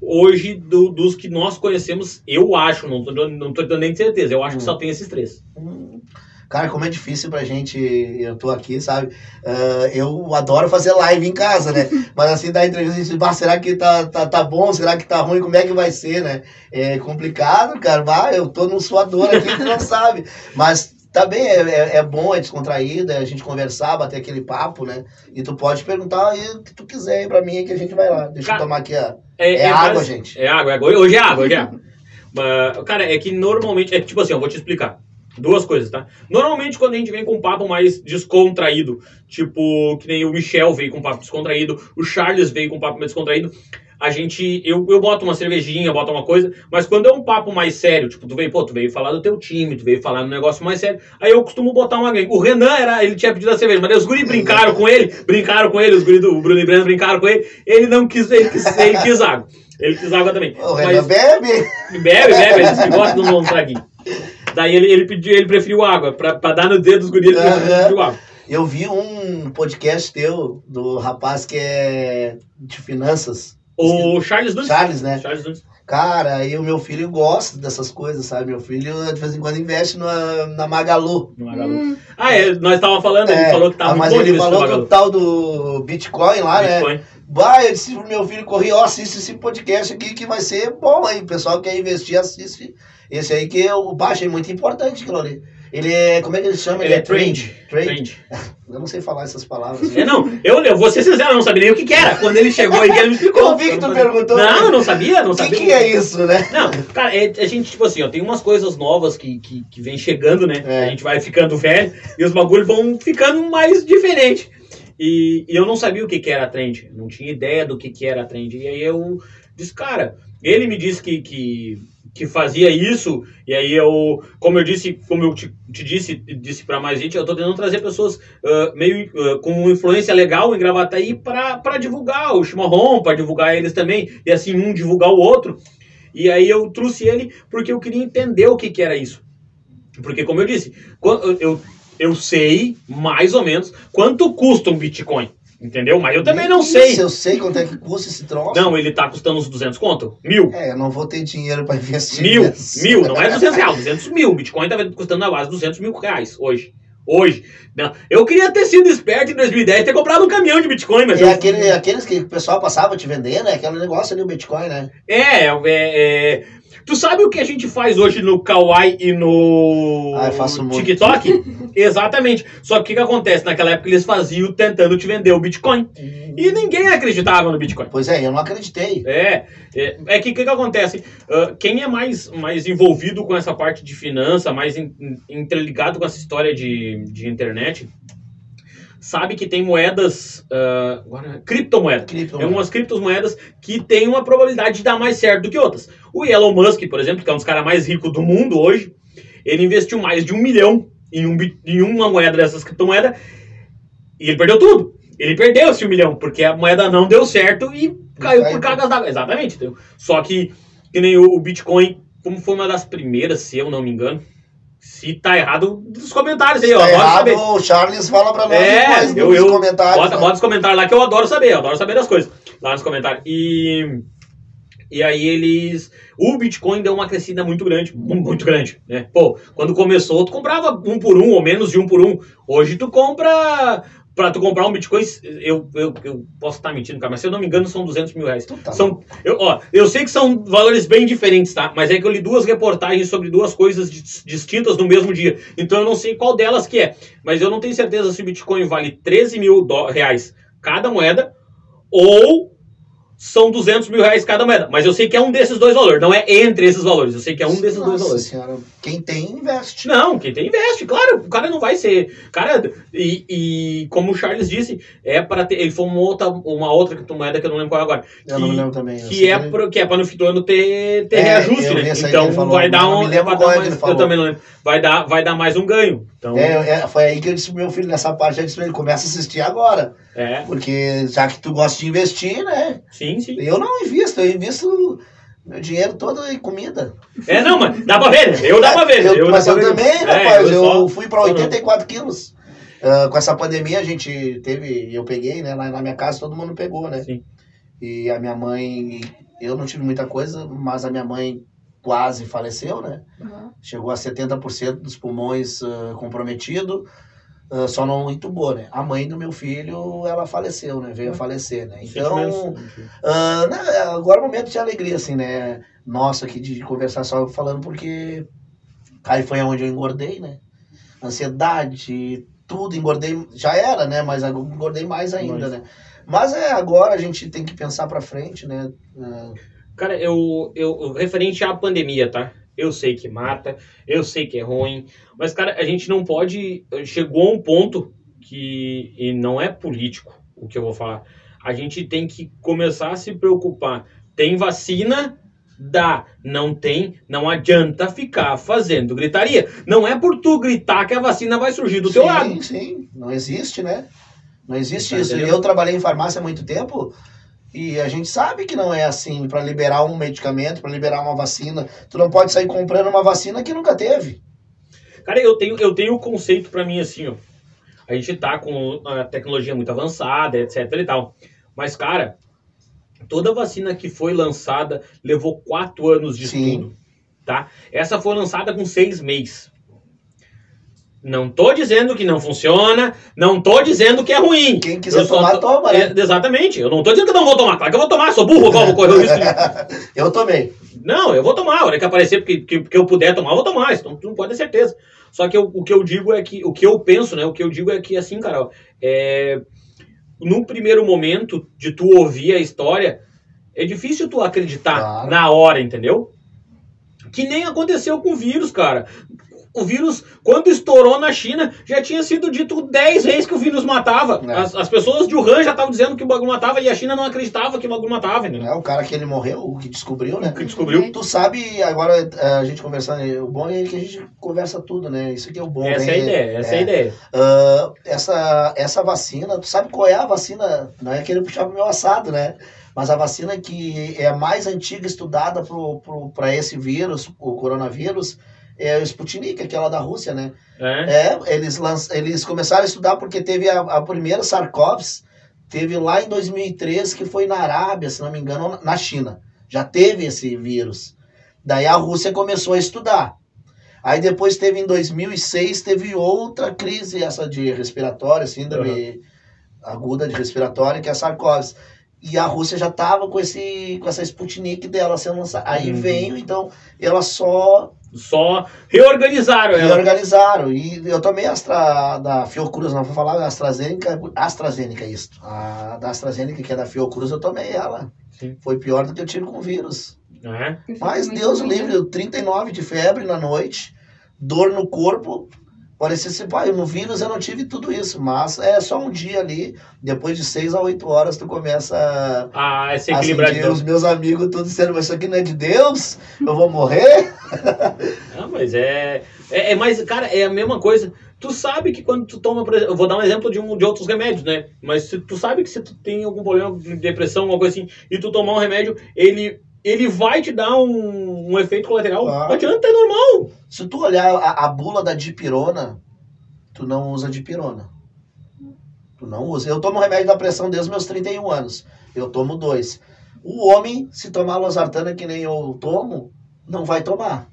hoje do- dos que nós conhecemos, eu acho, não dando- não tô dando nem certeza, eu acho que Hum. só tem esses três. Hum. Cara, como é difícil pra gente, eu tô aqui, sabe? Ah, eu adoro fazer live em casa, né? Mas assim, da entrevista, a gente, "Bah, será que tá, tá, tá bom? Será que tá ruim? Como é que vai ser, né? É complicado, cara. Bah, eu tô num suador aqui que não sabe. Mas tá bem, é, é, é bom, é descontraído, é a gente conversar, bater aquele papo, né? E tu pode perguntar aí o que tu quiser aí pra mim, que a gente vai lá. Deixa Cara, eu tomar aqui a. É, É água, base- gente. É água, é água. Hoje é água, hoje é água. Mas, cara, é que normalmente. É tipo assim, eu vou te explicar. Duas coisas, tá? Normalmente, quando a gente vem com um papo mais descontraído, tipo, que nem o Michel veio com um papo descontraído, o Charles veio com um papo mais descontraído, a gente. Eu, eu boto uma cervejinha, boto uma coisa, mas quando é um papo mais sério, tipo, tu veio, pô, tu veio falar do teu time, tu veio falar um negócio mais sério, aí eu costumo botar uma. O Renan era. Ele tinha pedido a cerveja, mas os guri brincaram com ele, brincaram com ele, os guri do Bruno e Breno brincaram com ele, ele não quis, ele quis, ele quis água. Ele quis água também. O Mas- Renan bebe. Bebe, bebe, eles que gostam de um traguinho. Daí ele, ele pediu, ele preferiu água, pra, pra dar no dedo dos guris, ele Aham. preferiu água. Eu vi um podcast teu, do rapaz que é de finanças. O Charles Nunes. Charles, né? Charles Nunes. Cara, aí o meu filho gosta dessas coisas, sabe? Meu filho de vez em quando investe na, na Magalu. no Magalu. Ah, é, nós estávamos falando, ele É, falou que tava ah, mas ele falou do tal do Bitcoin lá, né? Bitcoin. Bah, eu disse pro meu filho correr, ó, assiste esse podcast aqui que vai ser bom aí. O pessoal que quer investir, assiste. Esse aí que eu bah, achei muito importante aquilo ali. Ele é, como é que ele chama? Ele é trend. Trade. Trend. Eu não sei falar essas palavras. É, não, eu, eu vou ser sincero, eu não sabia nem o que, que era. Quando ele chegou aí, ele me explicou. Eu vi que tu perguntou. Não, eu não sabia, não O que, sabia. que é isso, né? Não, cara, é, a gente, tipo assim, ó, tem umas coisas novas que, que, que vem chegando, né? É. A gente vai ficando velho e os bagulhos vão ficando mais diferentes. E, e eu não sabia o que, que era trend, não tinha ideia do que, que era trend. E aí eu disse, cara, ele me disse que, que, que fazia isso, e aí eu, como eu disse, como eu te, te disse, disse pra mais gente, eu tô tentando trazer pessoas ah, meio ah, com influência legal em Gravataí pra divulgar o chimarrão, pra divulgar eles também, e assim, um divulgar o outro. E aí eu trouxe ele porque eu queria entender o que, que era isso. Porque, como eu disse, eu, eu sei mais ou menos quanto custa um Bitcoin. Entendeu? Mas eu também não sei. Eu sei quanto é que custa esse troço. Não, ele tá custando uns 200 conto? Mil. É, eu não vou ter dinheiro pra investir. Mil. nessa. Mil. Não é 200 reais, 200 mil. Bitcoin tá custando na base de 200 mil reais hoje. Hoje. Não. Eu queria ter sido esperto em 2010 e ter comprado um caminhão de Bitcoin, mas E eu- aquele, aqueles que o pessoal passava te vender, né? Aquele negócio ali, o Bitcoin, né? É, é, é, Tu sabe o que a gente faz hoje no Kawaii e no Ah. TikTok? Exatamente. Só que o que, que acontece? Naquela época eles faziam tentando te vender o Bitcoin. E ninguém acreditava no Bitcoin. Pois é, eu não acreditei. É, é, é que o que, que acontece? Ah, quem é mais, mais envolvido com essa parte de finança, mais in- in- interligado com essa história de, de internet, sabe que tem moedas, ah, agora, criptomoedas. Cripto, Tem umas criptomoedas que tem uma probabilidade de dar mais certo do que outras. O Elon Musk, por exemplo, que é um dos caras mais ricos do mundo hoje, ele investiu mais de um milhão em, um, em uma moeda dessas criptomoedas e ele perdeu tudo. Ele perdeu esse um milhão, porque a moeda não deu certo e caiu por cargas d'água. Exatamente. entendeu? Só que, que nem o Bitcoin, como foi uma das primeiras, se eu não me engano, se tá errado, nos comentários aí, eu Tá adoro errado, saber. o Charles fala pra nós É, eu, eu comentários. bota, né? bota os comentários lá que eu adoro saber, eu adoro saber das coisas lá nos comentários. E, e aí eles. O Bitcoin deu uma crescida muito grande, mu- muito grande, né? Pô, quando começou, tu comprava um por um ou menos de um por um. Hoje tu compra. Pra tu comprar um Bitcoin, eu, eu, eu posso estar mentindo, cara, mas se eu não me engano, são 200 mil reais. Tu tá São, eu, ó, eu sei que são valores bem diferentes, tá? Mas é que eu li duas reportagens sobre duas coisas dis- distintas no mesmo dia. Então eu não sei qual delas que é. Mas eu não tenho certeza se o Bitcoin vale 13 mil reais cada moeda ou são 200 mil reais cada moeda. Mas eu sei que é um desses dois valores. Não é entre esses valores. Eu sei que é um desses dois Nossa valores. senhora, quem tem, investe. Não, quem tem investe, claro. O cara não vai ser. Cara, e, e como o Charles disse, é para ter. Ele foi uma outra, uma outra criptomoeda que eu não lembro qual é agora. Eu não que- lembro também. Que é, pro, que é pra no fim do ano ter, ter É, reajuste, né? que Então vai dar um. vai dar é que mais- falou. eu também não lembro. Vai dar, vai dar mais um ganho. Então, É, é, foi aí que eu disse pro meu filho nessa parte, eu disse pra ele, começa a assistir agora. é, Porque já que tu gosta de investir, né? sim, sim. Eu não invisto, eu invisto meu dinheiro todo em comida. É, não, mas dá pra ver? Eu dá pra ver. Eu- mas eu pra ver. também, É, rapaz, eu, só- fui pra só não. 84 quilos. Ah, com essa pandemia a gente teve, eu peguei, né? Lá na minha casa todo mundo pegou, né? Sim. E a minha mãe, eu não tive muita coisa, mas a minha mãe quase faleceu, né? Uhum. Chegou a 70% dos pulmões ah, comprometido, ah, só não entubou, né? A mãe do meu filho, ela faleceu, né? Veio a falecer, né? Então, ah, né, agora é um momento de alegria, assim, né? Nossa, aqui de conversar só falando porque aí foi onde eu engordei, né? Ansiedade, tudo, engordei, já era, né? Mas agora engordei mais ainda, Mas- né? Mas é, agora a gente tem que pensar pra frente, né? Ah, Cara, eu, eu referente à pandemia, tá? Eu sei que mata, eu sei que é ruim, mas cara, a gente não pode. Chegou a um ponto que e não é político o que eu vou falar. A gente tem que começar a se preocupar. Tem vacina? Dá. Não tem? Não adianta ficar fazendo gritaria. Não é por tu gritar que a vacina vai surgir do teu sim, lado. sim, não existe, né? Não existe Tá isso. entendendo? Eu trabalhei em farmácia há muito tempo e a gente sabe que não é assim. Pra liberar um medicamento, pra liberar uma vacina, tu não pode sair comprando uma vacina que nunca teve. Cara, eu tenho, eu tenho o conceito pra mim assim, ó. A gente tá com a tecnologia muito avançada, etc e tal. Mas, cara, toda vacina que foi lançada levou quatro anos de Sim. estudo, tá? Essa foi lançada com seis meses. Não tô dizendo que não funciona, não tô dizendo que é ruim. Quem quiser Eu tomar, tô- toma, né? Exatamente. Eu não tô dizendo que eu não vou tomar. Claro que eu vou tomar. Sou burro, igual vou correr o risco Eu tomei. não, eu vou tomar. A hora que aparecer, porque, que, que eu puder tomar, eu vou tomar. Então, tu não pode ter certeza. Só que eu- o que eu digo é que, o que eu penso, né? O que eu digo é que, assim, Carol, é, num primeiro momento de tu ouvir a história, é difícil tu acreditar Claro. na hora, entendeu? Que nem aconteceu com o vírus, cara. O vírus, quando estourou na China, já tinha sido dito 10 vezes que o vírus matava. É. As, as pessoas de Wuhan já estavam dizendo que o bagulho matava e a China não acreditava que o bagulho matava, entendeu? É o cara que ele morreu, o que descobriu, né? Que descobriu. Tu sabe, agora eh, a gente conversando, o bom é que a gente conversa tudo, né? Isso que é o bom. Essa né? é a ideia, essa é, a É. ideia. Ah, essa, essa vacina, tu sabe qual é a vacina? Não é querer puxar pro meu assado, né? Mas a vacina que é a mais antiga estudada para esse vírus, o coronavírus, é o Sputnik, aquela da Rússia, né? É. É, eles, lanç... eles começaram a estudar porque teve a, a primeira SARS-CoV, teve lá em 2003, que foi na Arábia, se não me engano, na China. Já teve esse vírus. Daí a Rússia começou a estudar. Aí depois teve em 2006, teve outra crise, essa de respiratória, síndrome aguda de respiratória, que é a sarcose. E a Rússia já estava com, esse, com essa Sputnik dela sendo lançada. Aí Uhum. veio, então, ela só Só reorganizaram ela. reorganizaram. E eu tomei a Astra, da Fiocruz, não vou falar AstraZeneca, AstraZeneca isso. A da AstraZeneca, que é da Fiocruz, eu tomei ela. Sim. Foi pior do que eu tive com o vírus. É. Mas Deus o livre, eu 39 de febre na noite, dor no corpo. Parecia assim, pai, no vírus eu não tive tudo isso, mas é só um dia ali, depois de 6 a 8 horas tu começa Ah, se a equilibrar de sentir novo. os meus amigos tudo dizendo, mas isso aqui não é de Deus? Eu vou morrer? Ah, mas é, é. É mais, cara, é a mesma coisa. Tu sabe que quando tu toma, por exemplo, eu vou dar um exemplo de, um, de outros remédios, né? Mas se tu sabe que se tu tem algum problema de depressão, alguma coisa assim, e tu tomar um remédio, ele, ele vai te dar um, um efeito colateral. Claro. Não adianta, é normal. Se tu olhar a, a bula da dipirona, tu não usa dipirona. Tu não usa. Eu tomo remédio da pressão desde os meus 31 anos. Eu tomo dois. O homem, se tomar losartana que nem eu tomo, não vai tomar.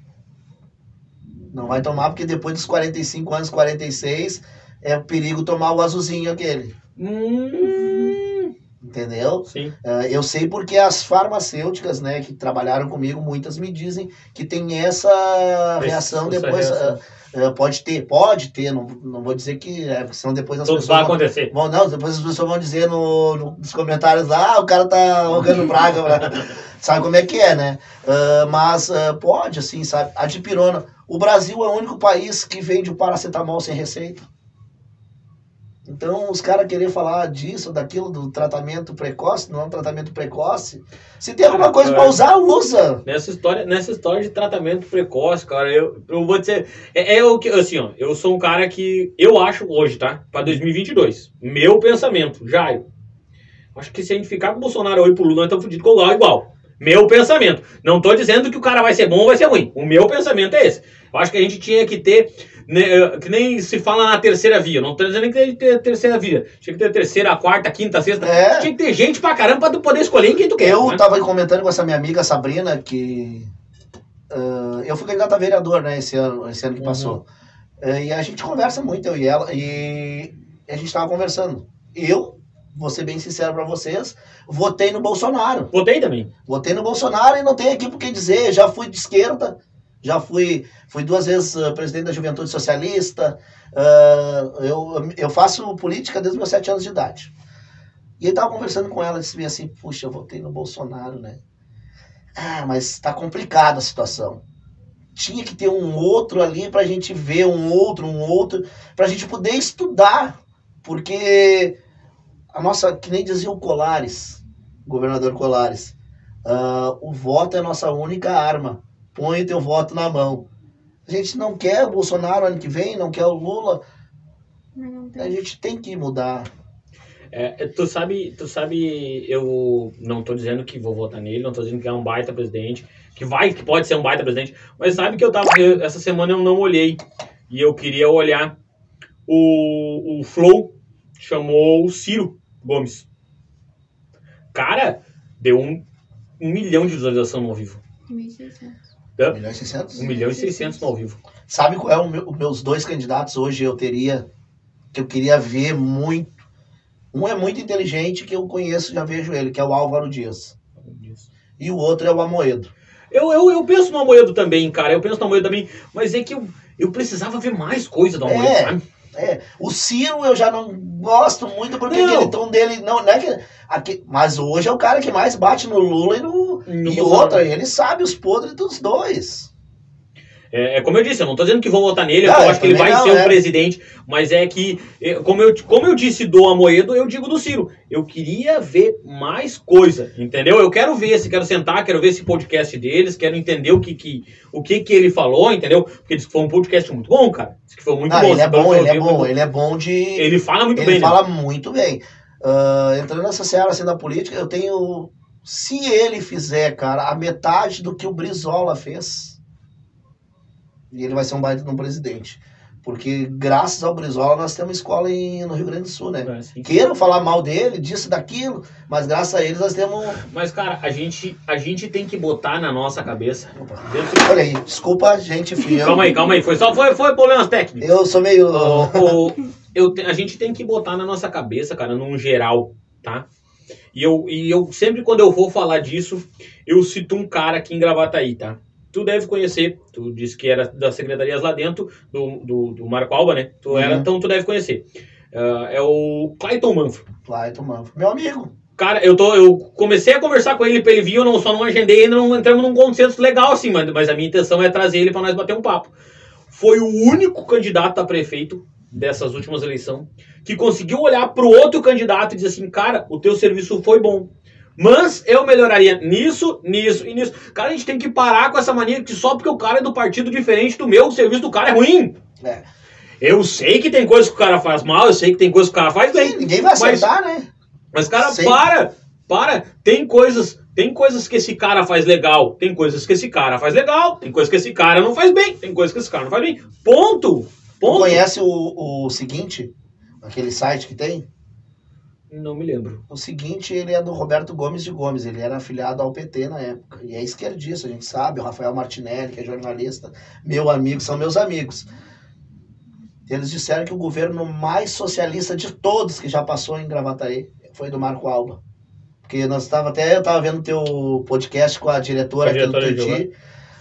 Não vai tomar porque depois dos 45 anos, 46, é perigo tomar o azulzinho aquele. Hum, Entendeu? sim. Eh, eu sei porque as farmacêuticas, né, que trabalharam comigo, muitas me dizem que tem essa reação Essa depois. reação. eh, pode ter, pode ter, não, não vou dizer que é, senão depois as Tudo vai pessoas vão, acontecer. vão- não, depois as pessoas vão dizer no, no- nos comentários lá, ah, o cara tá rogando praga, pra- sabe como é que é, né? Ah, mas ah, pode, assim, sabe? A dipirona, o Brasil é o único país que vende o paracetamol sem receita. Então, os caras querer falar disso, daquilo, do tratamento precoce, não é um tratamento precoce. Se tem alguma coisa pra usar, usa. Nessa história, nessa história de tratamento precoce, cara, eu, eu vou dizer. É, é o que, assim, ó, eu sou um cara que. Eu acho hoje, tá? Pra 2022. Meu pensamento, Jairo. Acho que se a gente ficar com o Bolsonaro hoje pro Lula, nós estamos fudidos com igual, igual. Meu pensamento. Não tô dizendo que o cara vai ser bom ou vai ser ruim. O meu pensamento é esse. Eu acho que a gente tinha que ter. né, eh, que nem se fala na terceira via. Não tô dizendo que tem que ter terceira via. Tinha que ter terceira, quarta, quinta, sexta. É. Tinha que ter gente pra caramba pra tu poder escolher em quem tu quer. Eu né? tava comentando com essa minha amiga Sabrina que ah, eu fui candidato a vereador, né, esse ano, esse ano que Uhum. passou. Eh, e a gente conversa muito, eu e ela, e a gente tava conversando. Eu, vou ser bem sincero pra vocês, votei no Bolsonaro. Votei também. Votei no Bolsonaro e não tenho aqui por que dizer, já fui de esquerda, já fui, fui duas vezes ah, presidente da Juventude Socialista, ah, eu, eu faço política desde meus sete anos de idade. E ele tava conversando com ela, disse assim, puxa, eu votei no Bolsonaro, né? Ah, mas tá complicada a situação. Tinha que ter um outro ali pra gente ver, um outro, um outro, pra gente poder estudar. Porque a nossa, que nem dizia o Colares, governador Colares, ah, o voto é a nossa única arma. Põe o teu voto na mão. A gente não quer o Bolsonaro ano que vem, não quer o Lula. A gente tem que mudar. É, tu sabe, tu sabe, eu não tô dizendo que vou votar nele, não tô dizendo que é um baita presidente, que vai, que pode ser um baita presidente, mas sabe que eu tava, eu- essa semana eu não olhei, e eu queria olhar, o, o Flow chamou o Ciro Gomes. Cara, deu um, um milhão de visualização no ao vivo. 1.600. 1 milhão e 600? Um milhão e seiscentos no ao vivo. Sabe qual é o meu- os meus dois candidatos hoje eu teria, que eu queria ver muito. Um é muito inteligente, que eu conheço, já vejo ele, que é o Álvaro Dias. E o outro é o Amoedo. Eu, eu, eu penso no Amoedo também, cara, eu penso no Amoedo também, mas é que eu, eu precisava ver mais coisa do Amoedo, É. sabe? É, o Ciro eu já não gosto muito porque Não. aquele tom dele não, não é que, aqui, mas hoje é o cara que mais bate no Lula e no, No e Bolsonaro. outra, ele sabe os podres dos dois. É, é como eu disse, eu não tô dizendo que vou votar nele, Não, eu eu acho que ele vai não, ser é. o presidente, mas é que, é, como eu, como eu disse do Amoedo, eu digo do Ciro. Eu queria ver mais coisa, entendeu? Eu quero ver, se quero sentar, quero ver esse podcast deles, quero entender o que que, o que, que ele falou, entendeu? Porque disse que foi um podcast muito bom, cara. Disse que foi muito Ah, bom. ele é bom, ele é bom, ele é bom de Ele fala muito ele bem, né? fala muito bem. Ah, entrando nessa seara assim da política, eu tenho. Se ele fizer, cara, a metade do que o Brizola fez, e ele vai ser um baita de um presidente. Porque graças ao Brizola nós temos escola em, no Rio Grande do Sul, né? É. Queiram falar mal dele, disso, daquilo, mas graças a eles nós temos. Mas, cara, a gente, a gente tem que botar na nossa cabeça. Opa. Dentro- Olha aí, desculpa, gente, fui eu. Calma aí, calma aí. Foi só foi, foi problemas técnicos. Eu sou meio. O- o- eu a gente tem que botar na nossa cabeça, cara, num geral, tá? E eu, e eu sempre, quando eu vou falar disso, eu cito um cara aqui em Gravataí, tá? Tu deve conhecer, tu disse que era das secretarias lá dentro, do, do, do Marco Alba, né? Tu era, Uhum. então tu deve conhecer. Ah, é o Clayton Manfro. Clayton Manfro. Meu amigo. Cara, eu, tô, eu comecei a conversar com ele pra ele vir, eu não, só não agendei, ainda não entramos num consenso legal assim, mas, mas a minha intenção é trazer ele pra nós bater um papo. Foi o único candidato a prefeito dessas últimas eleições que conseguiu olhar pro outro candidato e dizer assim, cara, o teu serviço foi bom. Mas eu melhoraria nisso, nisso e nisso. Cara, a gente tem que parar com essa mania que só porque o cara é do partido diferente do meu, o serviço do cara é ruim. É. Eu sei que tem coisa que o cara faz mal, eu sei que tem coisa que o cara faz bem. Ninguém vai acertar, né? Mas, cara, Sim. para! Para! Tem coisas, tem coisas que esse cara faz legal, tem coisas que esse cara faz legal, tem coisas que esse cara não faz bem, tem coisas que esse cara não faz bem. Ponto! Tu Ponto! conhece o, o seguinte? Aquele site que tem? Não me lembro. O seguinte, ele é do Roberto Gomes de Gomes, ele era afiliado ao PT na época. E é esquerdista, a gente sabe, o Rafael Martinelli, que é jornalista, meu amigo, são meus amigos. Eles disseram que o governo mais socialista de todos que já passou em Gravataí foi do Marco Alba. Porque nós estava até eu estava vendo teu podcast com a diretora, Com a aqui do diretora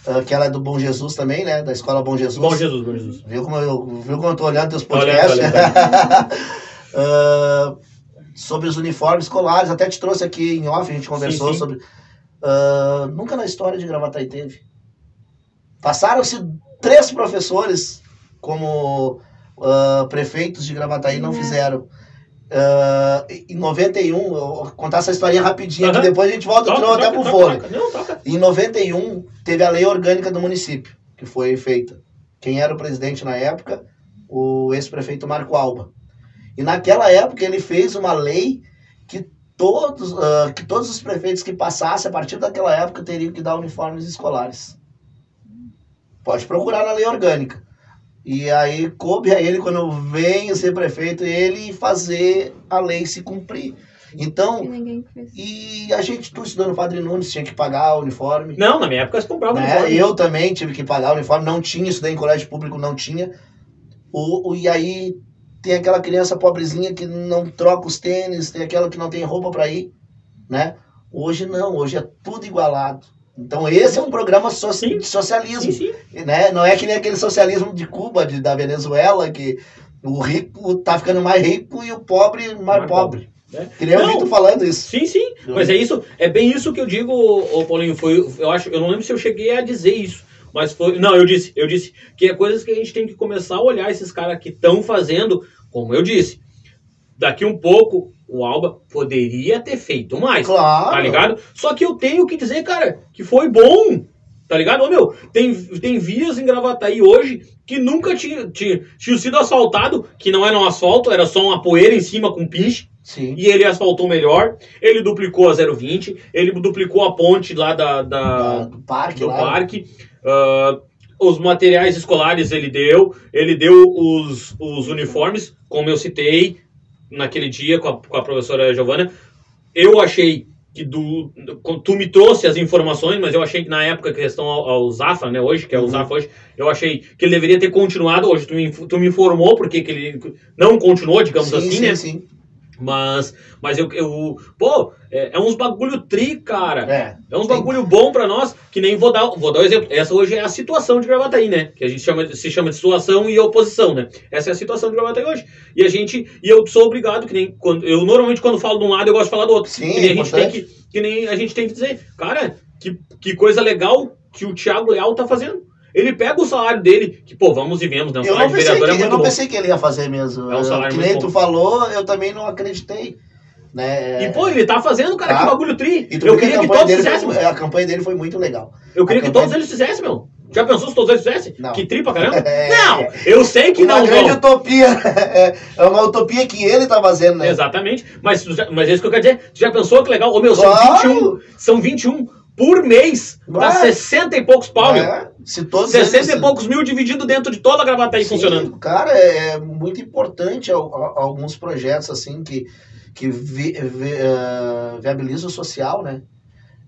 ah, que ela é do Bom Jesus também, né? Da escola Bom Jesus. Bom Jesus, bom Jesus. Viu como eu, viu como eu tô olhando teus Tô olhando, tô podcasts? olhando, Ah, sobre os uniformes escolares, até te trouxe aqui em off, a gente conversou Sim, sim. sobre. Ah, nunca na história de Gravataí teve. Passaram-se três professores como ah, prefeitos de Gravataí não Não. fizeram. Ah, em 91, eu vou contar essa historinha rapidinho, que Aham. depois a gente volta Toca, de novo até pro toca. Em 91, teve a lei orgânica do município, que foi feita. Quem era o presidente na época? O ex-prefeito Marco Alba. E naquela época ele fez uma lei que todos, ah, que todos os prefeitos que passassem a partir daquela época teriam que dar uniformes escolares. Pode procurar na lei orgânica. E aí coube a ele, quando venha ser prefeito, ele fazer a lei se cumprir. Então, e a gente, tu estudando no Padre Nunes, tinha que pagar o uniforme. Não, na minha época você comprava Né? uniforme. Eu também tive que pagar o uniforme, não tinha, estudei em colégio público, não tinha. O, o- e aí tem aquela criança pobrezinha que não troca os tênis, tem aquela que não tem roupa para ir, né? Hoje não, hoje é tudo igualado. Então esse é um programa so Sim. de socialismo, Sim, sim. né? Não é que nem aquele socialismo de Cuba, de, da Venezuela, que o rico tá ficando mais rico e o pobre mais, Mais pobre. né? Que nem eu Não. vi tu falando isso. Sim, sim. Mas é isso, é bem isso que eu digo, ô Paulinho. Foi, eu acho, eu não lembro se eu cheguei a dizer isso. Mas foi. Não, eu disse, eu disse que é coisas que a gente tem que começar a olhar esses caras que estão fazendo, como eu disse. Daqui um pouco, o Alba poderia ter feito mais. Claro. Tá ligado? Só que eu tenho que dizer, cara, que foi bom. Tá ligado? Ô, meu, tem, tem vias em Gravataí hoje que nunca tinha, tinha, tinha sido asfaltado, que não era um asfalto, era só uma poeira em cima com pinche, Sim. e ele asfaltou melhor. Ele duplicou a 020, ele duplicou a ponte lá da, da- Da- do parque do lá. parque. ah, os materiais escolares ele deu, ele deu os, os uniformes, como eu citei naquele dia com a, com a professora Giovana. Eu achei que do, tu me trouxe as informações, mas eu achei que na época, questão ao, ao Zafra, né, hoje, que é o Uhum. Zafra hoje, eu achei que ele deveria ter continuado hoje. Tu me, tu me informou porque que ele não continuou, digamos sim, assim, sim, né? sim. Mas, mas eu, eu pô, é, é uns bagulho tri, cara. É. É uns bagulho bom pra nós, que nem vou dar, vou dar um exemplo. Essa hoje é a situação de Gravataí, né? Que a gente chama, se chama de situação e oposição, né? Essa é a situação de Gravataí hoje. E a gente, e eu sou obrigado, que nem quando, eu normalmente quando falo de um lado eu gosto de falar do outro. Sim, que nem a gente tem que, que nem a gente tem que dizer, cara, que, que coisa legal que o Thiago Leal tá fazendo. Ele pega o salário dele, que pô, vamos e vemos, né? O Eu salário não, de que, vereador é eu muito não bom. pensei que ele ia fazer mesmo. É um salário que bom. tu falou, eu também não acreditei. Né? E pô, ele tá fazendo, cara, Tá. que bagulho tri. Eu queria que todos fizessem. foi, a campanha dele foi muito legal. Eu queria A que todos eles fizessem, meu. Já pensou se todos eles fizessem? Não. Que tri pra caramba? É. Não, eu sei que uma não grande vão. utopia. É uma utopia que ele tá fazendo, né? Exatamente. Mas, mas é isso que eu quero dizer. Tu já pensou que legal? Ô, meu, são Claro. 21. São 21. Por mês dá Ué. 60 e poucos pau, meu. É, se todos 60 eles- e poucos mil dividido dentro de toda a gravata aí Sim, funcionando. Cara, é muito importante al- al- alguns projetos assim que, que vi, vi, eh, viabilizam o social, né?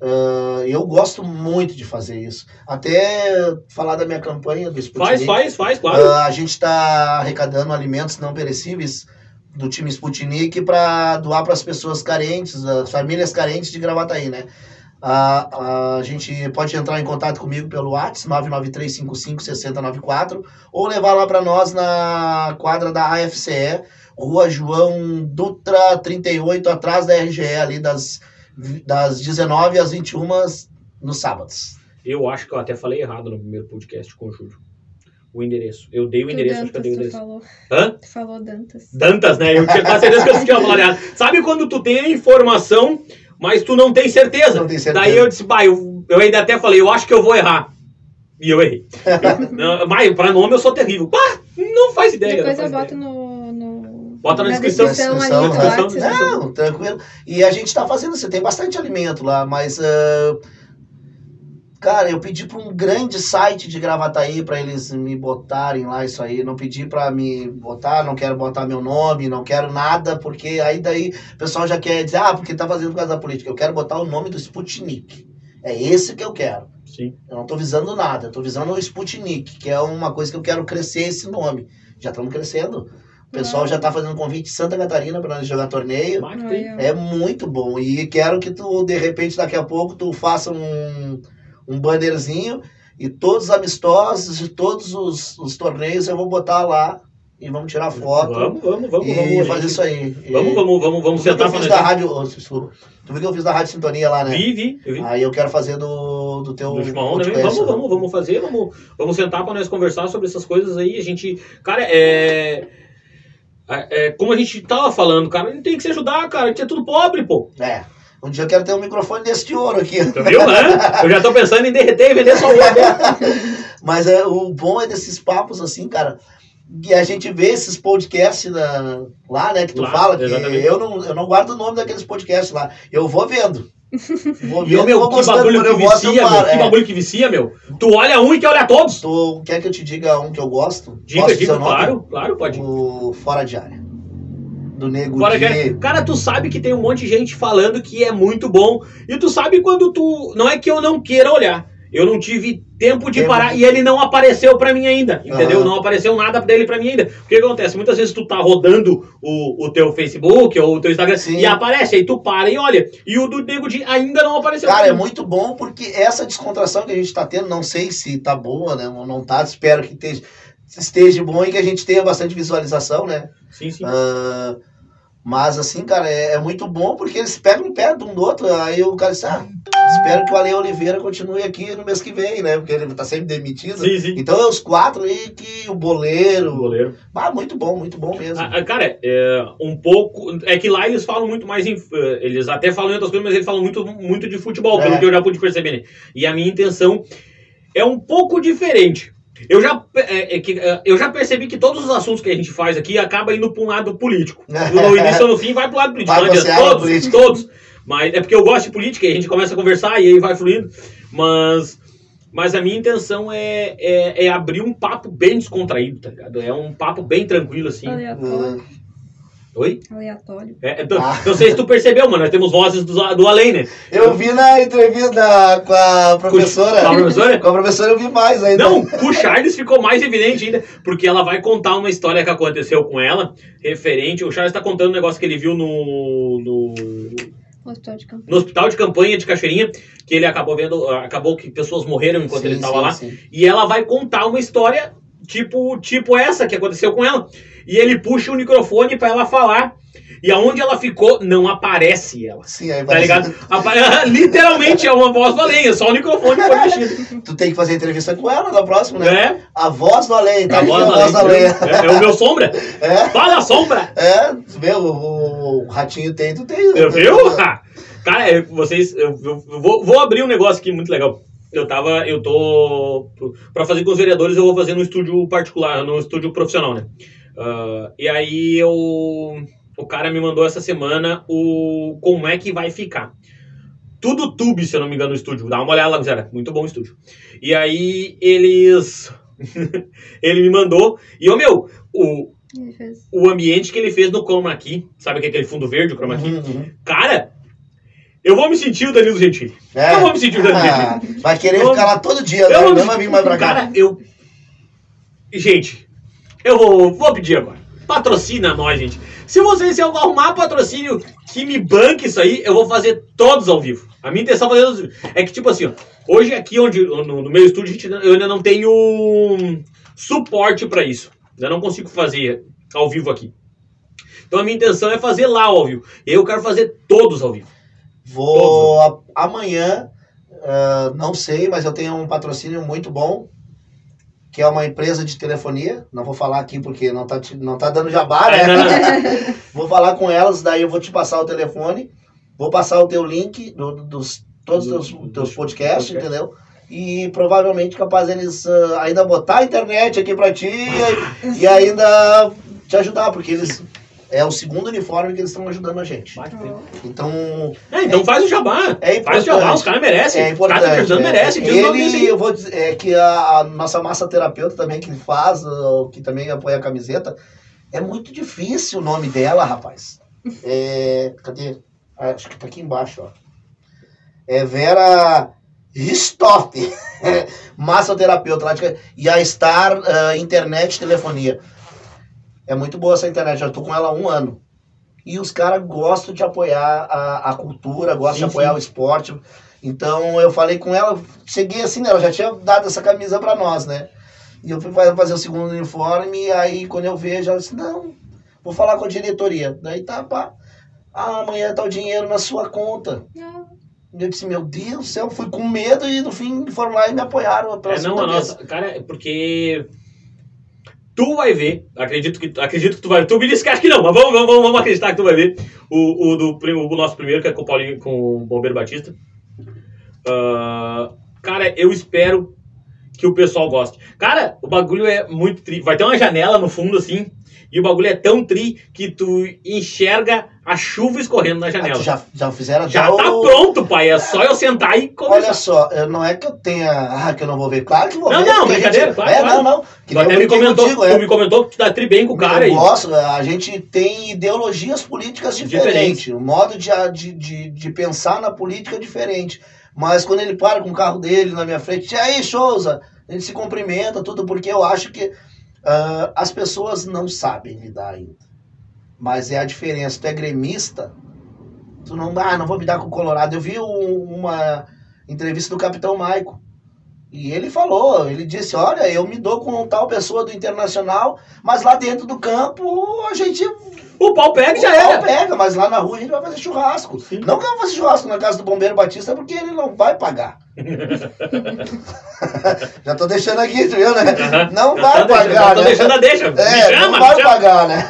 Ah, eu gosto muito de fazer isso. Até falar da minha campanha do Sputnik. Faz, faz, faz, claro. Ah, a gente está arrecadando alimentos não perecíveis do time Sputnik para doar para as pessoas carentes, as famílias carentes de Gravataí, né? A, a gente pode entrar em contato comigo pelo WhatsApp 993556094 ou levar lá para nós na quadra da AFCE, Rua João Dutra 38, atrás da RGE ali das, das 19 às 21 nos sábados. Eu acho que eu até falei errado no primeiro podcast com o Júlio. O endereço. Eu dei o endereço, acho que eu dei o endereço. falou. Hã? Tu falou Dantas. Dantas, né? Eu tinha quase certeza que eu tinha falado errado. Sabe quando tu tem a informação, mas tu não tem certeza? Não tem certeza. Daí eu disse, bah, eu, eu ainda até falei, eu acho que eu vou errar. E eu errei. Não, Mas pra nome eu sou terrível. Bah, não faz ideia. Depois não eu faz boto no, no. Bota na descrição. descrição ali Descrição, do né? Descrição. Não, tranquilo. E a gente tá fazendo, você tem bastante alimento lá, mas. ah, cara, eu pedi para um grande site de Gravataí para eles me botarem lá isso aí. Não pedi para me botar, não quero botar meu nome, não quero nada, porque aí daí o pessoal já quer dizer, ah, porque tá fazendo por causa da política. Eu quero botar o nome do Sputnik. É esse que eu quero. Sim. Eu não tô visando nada, eu tô visando o Sputnik, que é uma coisa que eu quero crescer esse nome. Já estamos crescendo. O pessoal já tá fazendo convite em Santa Catarina para nós jogar torneio. É muito bom. E quero que tu, de repente, daqui a pouco, tu faça um, um bannerzinho e todos os amistosos de todos os, os torneios eu vou botar lá e vamos tirar foto Vamos, vamos, vamos. e vamos, fazer gente. isso aí. E- Vamos, vamos, vamos, vamos Tu viu que sentar eu pra fiz nós. da rádio. Tu viu que eu fiz da Rádio Sintonia lá, né? Vi, vi, vi. Aí eu quero fazer do, do teu. do também. podcast. Vamos, vamos, vamos fazer, vamos, vamos sentar para nós conversar sobre essas coisas aí. A gente, cara, é, é, é, como a gente tava falando, cara, a gente tem que se ajudar, cara. A gente é tudo pobre, pô. É. Um dia eu quero ter um microfone desse de ouro aqui. Tu viu, né? Eu já tô pensando em derreter e vender só o outro. Mas é, o bom é desses papos assim, cara. E a gente vê esses podcasts na- lá, né? Que tu Lá, fala, que exatamente. eu não, eu não guardo o nome daqueles podcasts lá. Eu vou vendo. Vou E, vendo, meu, vou que bagulho que vicia, meu. paro. Que É. bagulho que vicia, meu. Tu olha um e quer olhar todos. Tu quer que eu te diga um que eu gosto? Diga, diga, claro, claro, pode. O Fora de Área. Do Nego Fora Di. que- Cara, tu sabe que tem um monte de gente falando que é muito bom. E tu sabe quando tu. Não é que eu não queira olhar. Eu não tive tempo de Tempo parar e ele não apareceu pra mim ainda. Entendeu? Aham. Não apareceu nada dele pra mim ainda. O que acontece? Muitas vezes tu tá rodando o, o teu Facebook ou o teu Instagram Sim. e aparece. Aí tu para e olha. E o do Nego de ainda não apareceu. Cara, é muito bom porque essa descontração que a gente tá tendo, não sei se tá boa, né? Ou não tá, espero que esteja, esteja bom e que a gente tenha bastante visualização, né? Sim, sim. Ah, mas assim, cara, é, é muito bom porque eles pegam perto um do outro. Aí o cara diz, ah, espero que o Ale Oliveira continue aqui no mês que vem, né? Porque ele tá sempre demitido. Sim, sim. Então é os quatro aí que o O boleiro. Ah, muito bom, muito bom mesmo. Ah, ah, cara, é, um pouco. É que lá eles falam muito mais em. eh, Eles até falam em outras coisas, mas eles falam muito, muito de futebol, pelo É. que eu já pude perceber. Né? E a minha intenção é um pouco diferente. Eu já, é, é que, é, eu já percebi que todos os assuntos que a gente faz aqui acaba indo para um lado político. No início ou no fim vai pro lado político. Vai Não adianta. Todos, política. todos. Mas é porque eu gosto de política e a gente começa a conversar e aí vai fluindo. Mas, mas a minha intenção é, é, é abrir um papo bem descontraído, tá ligado? É um papo bem tranquilo, assim. Aleatório. Oi? Aleatório. É, então, Ah. Não sei se tu percebeu, mano. Nós temos vozes do, do além, né? Eu vi na entrevista com a professora. Com a professora? Com a professora eu vi mais ainda. Não, com o Charles ficou mais evidente ainda, porque ela vai contar uma história que aconteceu com ela, referente. O Charles tá contando um negócio que ele viu no, no, Hospital de campo. no hospital de campanha de Cachoeirinha, que ele acabou vendo, acabou que pessoas morreram enquanto Sim, ele tava sim, lá. sim. E ela vai contar uma história tipo, tipo essa que aconteceu com ela. E ele puxa o microfone pra ela falar. E aonde ela ficou, não aparece ela. Sim, aí Tá vai- ligado? Apa- Literalmente é uma voz do além, é só o microfone foi mexido. Tu tem que fazer entrevista com ela na próxima, né? É, A voz do além, tá a voz a do voz do além. É, é o meu sombra. É, Fala, sombra! é, vê, o, o- o ratinho tem, tu tem. Eu viu? Cara, vocês. Eu, eu- vou, vou abrir um negócio aqui muito legal. Eu tava. Eu tô. Pra fazer com os vereadores, eu vou fazer no estúdio particular, no estúdio profissional, né? Ah, e aí eu. O cara me mandou essa semana o como é que vai ficar. Tudo Tube, se eu não me engano, o estúdio. Dá uma olhada lá, galera. Muito bom o estúdio. E aí eles. ele me mandou. E, ô meu, o, o ambiente que ele fez no Chroma Key, sabe que é aquele fundo verde, o Chroma Key? Uhum, uhum. Cara, eu vou me sentir o Danilo Gentili. É. Eu vou me sentir o Danilo Gentili. Ah, vai querer Eu- ficar lá todo dia, né? Eu não vai vir mais pra cá. Cara, eu. Gente, eu vou, pedir agora. Patrocina nós, gente. Se vocês se eu arrumar patrocínio que me banque isso aí, eu vou fazer todos ao vivo. A minha intenção é fazer todos ao vivo. É que, tipo assim, ó, hoje aqui onde, no, no meu estúdio, a gente- eu ainda não tenho suporte pra isso. Ainda não consigo fazer ao vivo aqui. Então a minha intenção é fazer lá ao vivo. Eu quero fazer todos ao vivo. Vou a- amanhã, ah, não sei, mas eu tenho um patrocínio muito bom, que é uma empresa de telefonia. Não vou falar aqui porque não tá, te- não tá dando jabá, né? É, não. Vou falar com elas, daí eu vou te passar o telefone, vou passar o teu link do- dos todos os Do- teus, teus podcasts, podcasts. entendeu? E provavelmente capaz eles ah, ainda botar a internet aqui pra ti e, e ainda te ajudar, porque eles é o segundo uniforme que eles estão ajudando a gente. Então, É, então faz o jabá. É faz o jabá, importante. os caras merecem. é Os caras importante. ajudando é. merecem. Nome desse Ele, aí. eu vou dizer, é que a, a nossa massa terapeuta também que faz, uh, que também apoia a camiseta, é muito difícil o nome dela, rapaz. É, cadê? Ah, Acho que tá aqui embaixo, ó. É Vera Ristoff, massoterapeuta e a Star ah, Internet Telefonia. É muito boa essa internet, já tô com ela há um ano. E os caras gostam de apoiar a, a cultura, gostam Sim, de apoiar sim. o esporte. Então eu falei com ela, cheguei assim, né? Ela já tinha dado essa camisa pra nós, né? E eu fui fa- fazer o segundo uniforme, e aí quando eu vejo, ela disse, não, vou falar com a diretoria. Daí tá, pá. Ah, amanhã tá o dinheiro na sua conta. E eu disse, meu Deus do céu, fui com medo e no fim foram lá e me apoiaram pela É, não, a nossa. Cara, é porque. Tu vai ver, acredito que, acredito que tu vai. Tu me disse que acha que não, mas vamos, vamos, vamos acreditar que tu vai ver. O, o, do, o nosso primeiro, que é com o Paulinho, com o Bombeiro Batista. Ah, cara, eu espero que o pessoal goste. Cara, o bagulho é muito tri. Vai ter uma janela no fundo assim. E o bagulho é tão tri que tu enxerga a chuva escorrendo na Ah, janela. já, já fizeram Já tá pronto, pai. É só eu sentar e começar. Olha só, eu- não é que eu tenha. Ah, que eu não vou ver. Claro que vou Não, ver. não, a brincadeira, gente- claro, É, claro. não, não. Que Tu até me comentou, contigo, é. me comentou que tu dá tri bem com o cara eu aí. gosto, a gente tem ideologias políticas diferentes, o modo de, de, de, de pensar na política é diferente. Mas quando ele para com o carro dele na minha frente, e aí, Souza, a gente se cumprimenta, tudo, porque eu acho que ah, as pessoas não sabem lidar ainda. Mas é a diferença. Tu é gremista, tu não, ah, não vou me dar com o Colorado. Eu vi um- uma entrevista do Capitão Maico. E ele falou, ele disse, olha, eu me dou com tal pessoa do Internacional, mas lá dentro do campo a gente O pau pega e já o pau era. pega, mas lá na rua a gente vai fazer churrasco. Sim. Não que eu vou fazer churrasco na casa do Bombeiro Batista, porque ele não vai pagar. Já tô deixando aqui, tu viu, né? Aham. Não Já vai tá deixando- pagar, já tô né? deixando a deixa. É, chama, não vai pagar, né?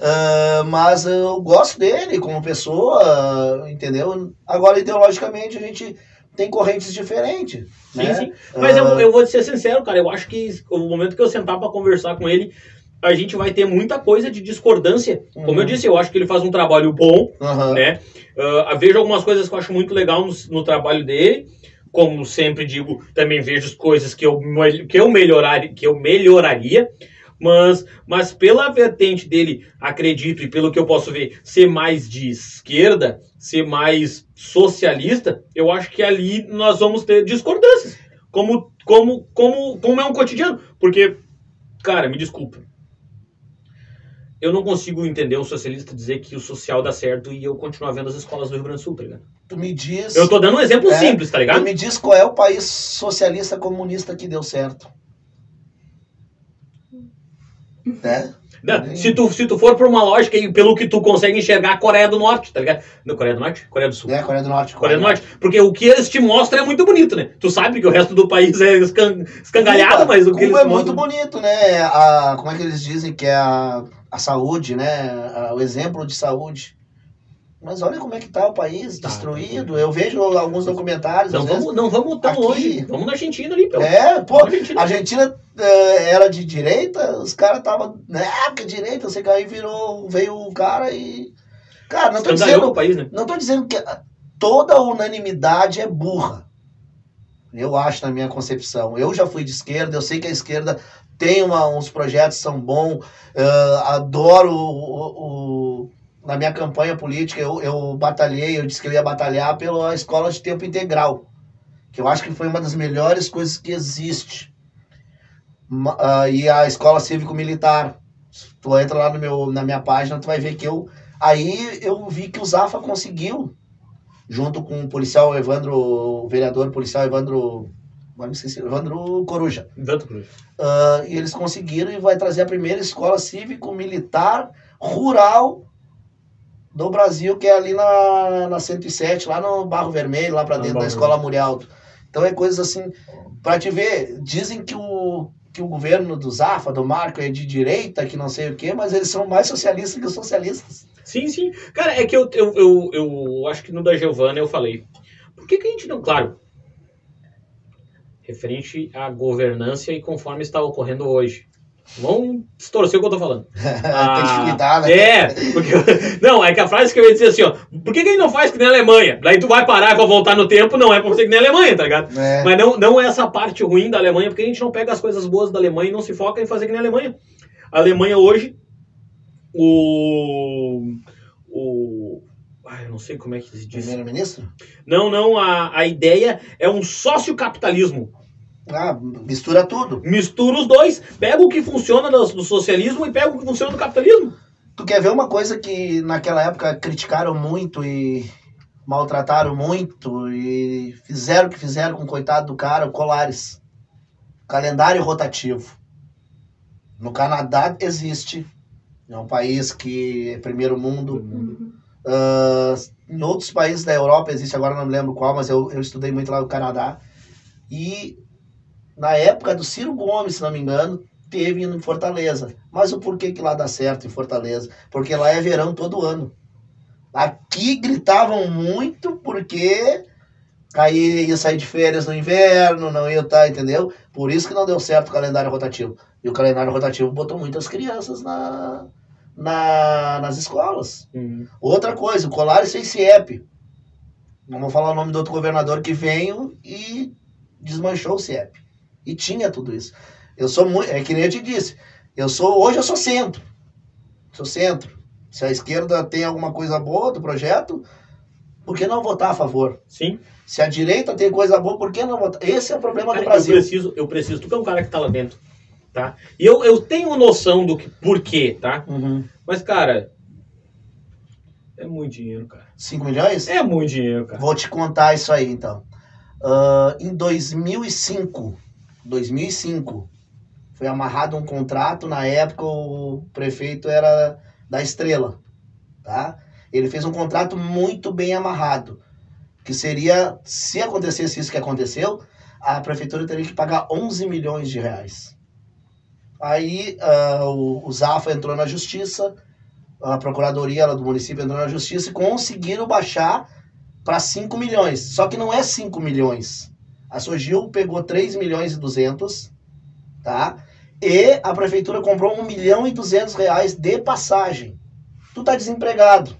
Ah, mas eu gosto dele como pessoa, entendeu? Agora, ideologicamente, a gente tem correntes diferentes. Sim, né? sim. Mas eu, Ah, eu vou ser sincero, cara. Eu acho que o momento que eu sentar pra conversar com ele, a gente vai ter muita coisa de discordância. Como Uhum. eu disse, eu acho que ele faz um trabalho bom, aham. né? Ah, vejo algumas coisas que eu acho muito legal no, no trabalho dele. Como sempre digo, também vejo coisas que eu, que eu, melhorar, que eu melhoraria. Mas, mas pela vertente dele, acredito, e pelo que eu posso ver, ser mais de esquerda, ser mais socialista, eu acho que ali nós vamos ter discordâncias. Como, como, como, como é um cotidiano. Porque, cara, me desculpa. Eu não consigo entender um socialista dizer que o social dá certo e eu continuar vendo as escolas do Rio Grande do Sul, tá ligado? Tu me diz. Eu tô dando um exemplo É, simples, tá Tu ligado? me diz qual é o país socialista comunista que deu certo. Né? Não, se, tu, se tu for por uma lógica e pelo que tu consegue enxergar a Coreia do Norte, tá ligado? Não, Coreia do Norte? Coreia do Sul. né? Coreia do Norte. Coreia do Norte. Porque o que eles te mostram é muito bonito, né? Tu sabe que o resto do país é escan- escangalhado, Cuba, mas o que Cuba eles é muito mostram... bonito, né? A, como é que eles dizem que é a, a saúde, né? O exemplo de saúde. Mas olha como é que tá o país Tá, destruído. Eu vejo alguns documentários. Não vezes, vamos, não vamos tão Aqui- longe. Vamos na Argentina ali, pelo É, pô, Argentina. a Argentina eh, era de direita, os caras estavam, né, que direita, você aí virou, veio o cara e. Cara, não o dizendo. país, né? Não tô dizendo que. toda unanimidade é burra. Eu acho, na minha concepção. Eu já fui de esquerda, eu sei que a esquerda tem uma- uns projetos são bons, ah, adoro o, o- na minha campanha política, eu, eu batalhei, eu disse que eu ia batalhar pela escola de tempo integral, que eu acho que foi uma das melhores coisas que existe. Ah, e a escola cívico-militar. Tu entra lá no meu, na minha página, tu vai ver que eu. Aí eu vi que o Zafa conseguiu, junto com o policial Evandro, o vereador policial Evandro. Agora me esqueci, Evandro Coruja. Tanto Cruz. Ah, e eles conseguiram e vai trazer a primeira escola cívico-militar rural do Brasil, que é ali na, na 107, lá no Barro Vermelho, lá para dentro Barro da Escola Murialdo. Então é coisas assim, para te ver, dizem que o, que o governo do Zafa, do Marco, é de direita, que não sei o quê, mas eles são mais socialistas que os socialistas. Sim, sim. Cara, é que eu, eu, eu, eu acho que no da Giovana eu falei. Por que, que a gente não. Claro. Referente à governança e conforme está ocorrendo hoje. Vamos distorcer o que eu tô falando. Tem que cuidar, né? É, porque. Não, é que a frase que eu ia dizer assim, ó. Por que, que a gente não faz que nem a Alemanha? Daí tu vai parar e vai voltar no tempo, não é pra você que nem a Alemanha, tá ligado? É. Mas não, não é essa parte ruim da Alemanha, porque a gente não pega as coisas boas da Alemanha e não se foca em fazer que nem a Alemanha. A Alemanha hoje, o. O. Ah, eu não sei como é que se diz. Primeiro-ministro? Não, não, a, a ideia é um sociocapitalismo. Ah, mistura tudo. Mistura os dois, pega o que funciona do, do socialismo e pega o que funciona do capitalismo. Tu quer ver uma coisa que naquela época criticaram muito e maltrataram muito e fizeram o que fizeram com o coitado do cara, o Colares. Calendário rotativo. No Canadá existe. É um país que é primeiro mundo. Uhum. Ah, em outros países da Europa existe, agora não me lembro qual, mas eu, eu estudei muito lá no Canadá. E na época do Ciro Gomes, se não me engano, teve em Fortaleza. Mas o porquê que lá dá certo em Fortaleza? Porque lá é verão todo ano. Aqui gritavam muito porque aí ia sair de férias no inverno, não ia estar, entendeu? Por isso que não deu certo o calendário rotativo. E o calendário rotativo botou muitas crianças na, na, nas escolas. Outra coisa, o Colares fez CIEP. Não vou falar o nome do outro governador que veio e desmanchou o CIEP. E tinha tudo isso. Eu sou muito. É que nem eu te disse. Eu sou. Hoje eu sou centro. Sou centro. Se a esquerda tem alguma coisa boa do projeto, por que não votar a favor? Sim. Se a direita tem coisa boa, por que não votar? Esse é o problema do Cara, eu Brasil. preciso, eu preciso. Tu que é um cara que tá lá dentro, tá? E eu, eu tenho noção do que, por quê, tá? Uhum. Mas, cara, é muito dinheiro, cara. 5 milhões? É muito dinheiro, cara. Vou te contar isso aí, então. Ah, em 2005, 2005, foi amarrado um contrato. Na época, o prefeito era da Estrela, tá? Ele fez um contrato muito bem amarrado, que seria, se acontecesse isso que aconteceu, a prefeitura teria que pagar 11 milhões de reais. Aí ah, o, o Zafa entrou na justiça, a procuradoria do município entrou na justiça e conseguiram baixar para 5 milhões. Só que não é 5 milhões. A Sogil pegou 3 milhões e 200, tá? E a prefeitura comprou 1 milhão e 200 reais de passagem. Tu tá desempregado.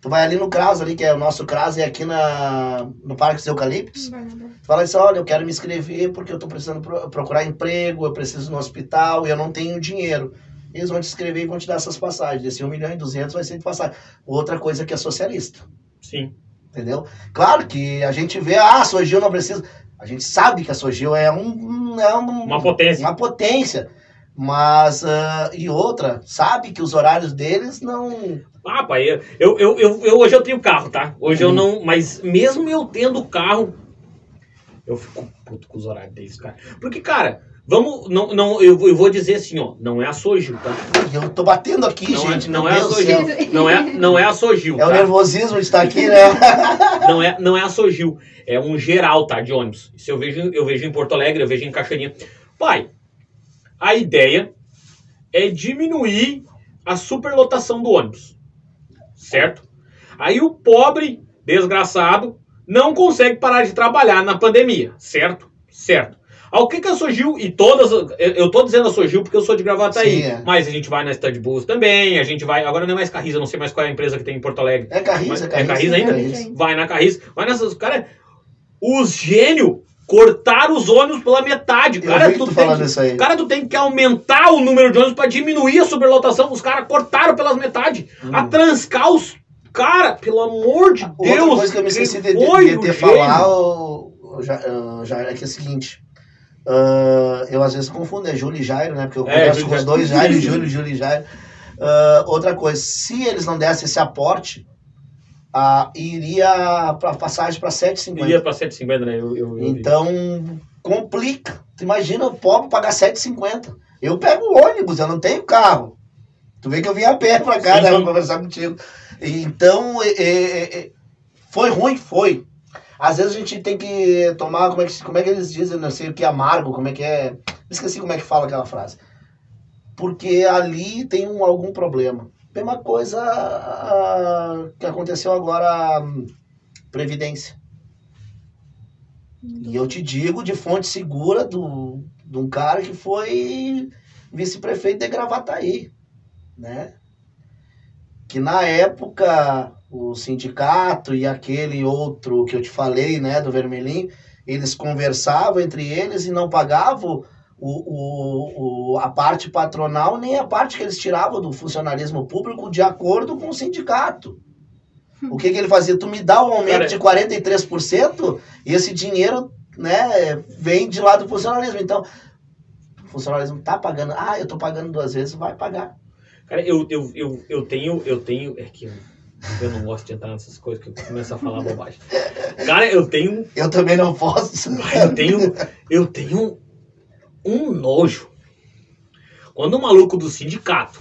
Tu vai ali no CRAS, ali, que é o nosso CRAS, é aqui na, no Parque dos Eucaliptos. Tu fala assim, olha, eu quero me inscrever porque eu tô precisando pro- procurar emprego, eu preciso ir no hospital e eu não tenho dinheiro. Eles vão te inscrever e vão te dar essas passagens. Esse 1 milhão e 200 vai ser de passagem. Outra coisa que é socialista. Sim. Entendeu? Claro que a gente vê, ah, a Sogil não precisa. A gente sabe que a Sogil é, um, é um- Uma potência. uma potência. Mas, ah, e outra, sabe que os horários deles não. Ah, pai, eu, eu, eu, eu- hoje eu tenho carro, tá? Hoje eu Uhum. não. Mas mesmo eu tendo carro, eu fico puto com os horários deles, cara. Porque, cara, vamos. Não, não, eu, eu vou dizer assim, ó. Não é a Sogil, tá? Eu tô batendo aqui, Não é- gente. não é a do Sogil. céu. Não é, não é a Sogil. É o tá? nervosismo de estar aqui, né? Não é, não é a Sogil, é um geral, tá, de ônibus. Isso eu vejo, eu vejo em Porto Alegre, eu vejo em Caixaninha. Pai, a ideia é diminuir a superlotação do ônibus, certo? Aí o pobre, desgraçado, não consegue parar de trabalhar na pandemia, certo? Certo. Ao que que a Sogil e todas. Eu, eu tô dizendo a Sogil porque eu sou de Gravataí. Sim, é. Mas a gente vai na Stud Bulls também, a gente vai. Agora não é mais Carriza, não sei mais qual é a empresa que tem em Porto Alegre. É Carris, Mas- é é Carris. Carris ainda? Carris. Vai na Carriza, vai nessas. Cara, os gênios cortaram os ônibus pela metade. Cara, tu tu tem falando que- isso aí. Cara, tu tem que aumentar o número de ônibus pra diminuir a superlotação. Os caras cortaram pelas metade. Hum. A transcar os. Cara, pelo amor de Outra Deus. coisa que eu me esqueci de, de, de ter gênio. falar, o, o Ja- o Jair, é que é o seguinte. Ah, eu às vezes confundo, é Júlio e Jairo, né? Porque eu É, converso com os dois, Jairo. Júlio, Júlio e Jairo. Ah, outra coisa, se eles não dessem esse aporte, ah, iria para passagem para 7,50. Iria pra 150, né? Eu, eu, eu vi. Então, complica. Tu imagina o pobre pagar 7,50. Eu pego o ônibus, eu não tenho carro. Tu vê que eu vim a pé pra cá, né? Pra conversar contigo. Então, é, é, é, foi ruim, foi. Às vezes a gente tem que tomar, como é que, como é que eles dizem, não sei o que, amargo, como é que é. Esqueci como é que fala aquela frase. Porque ali tem um, algum problema. Mesma coisa ah, que aconteceu agora, hum, Previdência. E eu te digo de fonte segura do, de um cara que foi vice-prefeito de Gravataí, né? Que na época o sindicato e aquele outro que eu te falei, né, do Vermelhinho, eles conversavam entre eles e não pagavam o, o, o, a parte patronal nem a parte que eles tiravam do funcionalismo público de acordo com o sindicato. O que, que ele fazia? Tu me dá um aumento Cara, de 43% e esse dinheiro né, vem de lá do funcionalismo. Então, o funcionalismo tá pagando. Ah, eu tô pagando duas vezes, vai pagar. Cara, eu, eu, eu, eu tenho. Eu tenho. É que eu, não gosto de entrar nessas coisas que eu começo a falar bobagem. Cara, eu tenho. Eu também não posso. Eu tenho. Eu tenho um nojo. Quando o maluco do sindicato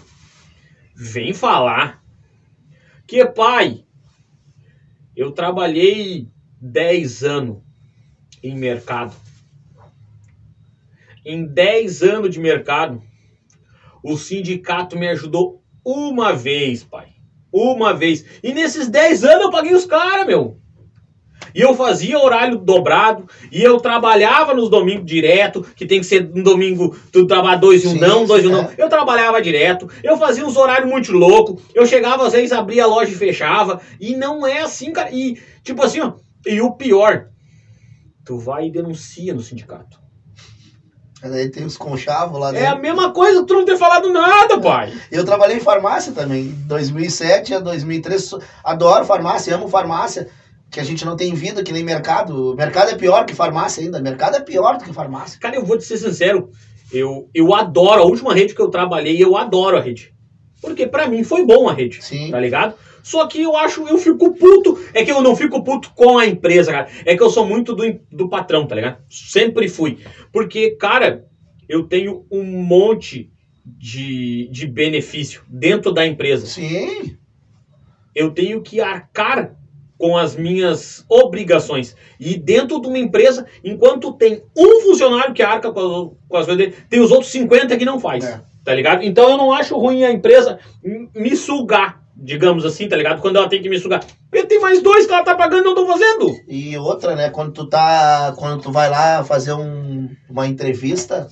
vem falar que, pai, eu trabalhei 10 anos em mercado. Em 10 anos de mercado, o sindicato me ajudou uma vez, pai. Uma vez. E nesses 10 anos eu paguei os caras, meu. E eu fazia horário dobrado, e eu trabalhava nos domingos direto, que tem que ser um domingo, tu trabalha dois e um Sim, não, dois e um sim, não. é. Eu trabalhava direto, eu fazia uns horários muito loucos, eu chegava às vezes, abria a loja e fechava, e não é assim, cara. E, tipo assim, ó, e o pior, tu vai e denuncia no sindicato. Aí tem os conchavos lá É a dentro. mesma coisa tu não ter falado nada, pai. Eu trabalhei em farmácia também, 2007 a 2003. Adoro farmácia, amo farmácia. Que a gente não tem vida, que nem mercado. Mercado é pior que farmácia ainda. Mercado é pior do que farmácia. Cara, eu vou te ser sincero, eu, eu adoro, a última rede que eu trabalhei, eu adoro a rede. Porque pra mim foi bom a rede. Sim. tá ligado? Só que eu acho, eu fico puto. É que eu não fico puto com a empresa, cara. É que eu sou muito do, do patrão, tá ligado? Sempre fui. Porque, cara, eu tenho um monte de, de benefício dentro da empresa. Sim. Eu tenho que arcar com as minhas obrigações. E dentro de uma empresa, enquanto tem um funcionário que arca com as, com as coisas dele, tem os outros 50 que não faz. É. Tá ligado? Então eu não acho ruim a empresa me sugar, digamos assim, tá ligado? Quando ela tem que me sugar. Porque tem mais dois que ela tá pagando e não tô fazendo. E outra, né? Quando tu tá. Quando tu vai lá fazer um, uma entrevista,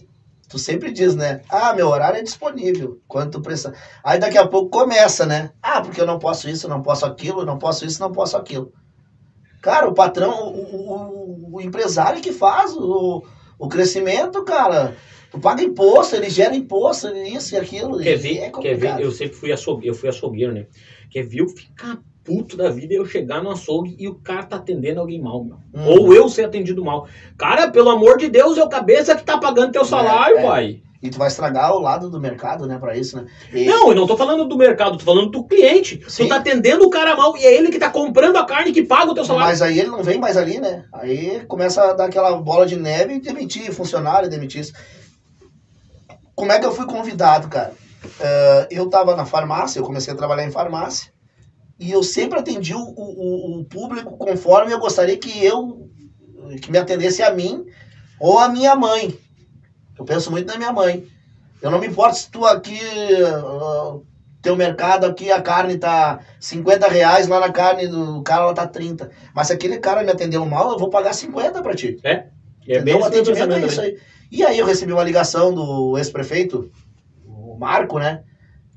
tu sempre diz, né? Ah, meu horário é disponível. Quando tu precisa. Aí daqui a pouco começa, né? Ah, porque eu não posso isso, eu não posso aquilo, eu não posso isso, eu não posso aquilo. Cara, o patrão, o, o- o empresário que faz o, o crescimento, cara. Tu paga imposto, ele gera imposto, isso e aquilo. Quer ver, é quer ver, eu sempre fui açougueiro, eu fui açougueiro, né? Quer ver eu ficar puto da vida e eu chegar no açougue e o cara tá atendendo alguém mal, meu. Hum. Ou eu ser atendido mal. Cara, pelo amor de Deus, é o cabeça que tá pagando teu salário, é. pai. E tu vai estragar o lado do mercado, né, pra isso, né? E- Não, eu não tô falando do mercado, tô falando do cliente. Sim. Tu tá atendendo o cara mal e é ele que tá comprando a carne que paga o teu salário. Mas aí ele não vem mais ali, né? Aí começa a dar aquela bola de neve e demitir funcionário, demitir isso. Como é que eu fui convidado, cara? Eh, eu tava na farmácia, eu comecei a trabalhar em farmácia. E eu sempre atendi o, o, o público conforme eu gostaria que eu que me atendesse a mim ou a minha mãe. Eu penso muito na minha mãe. Eu não me importo se tu aqui, ah, teu mercado aqui, a carne tá 50 reais, lá na carne do cara ela tá 30. Mas se aquele cara me atendeu mal, eu vou pagar 50 pra ti. É. É bem Entendeu? O atendimento é pensamento isso aí. E aí eu recebi uma ligação do ex-prefeito, o Marco, né?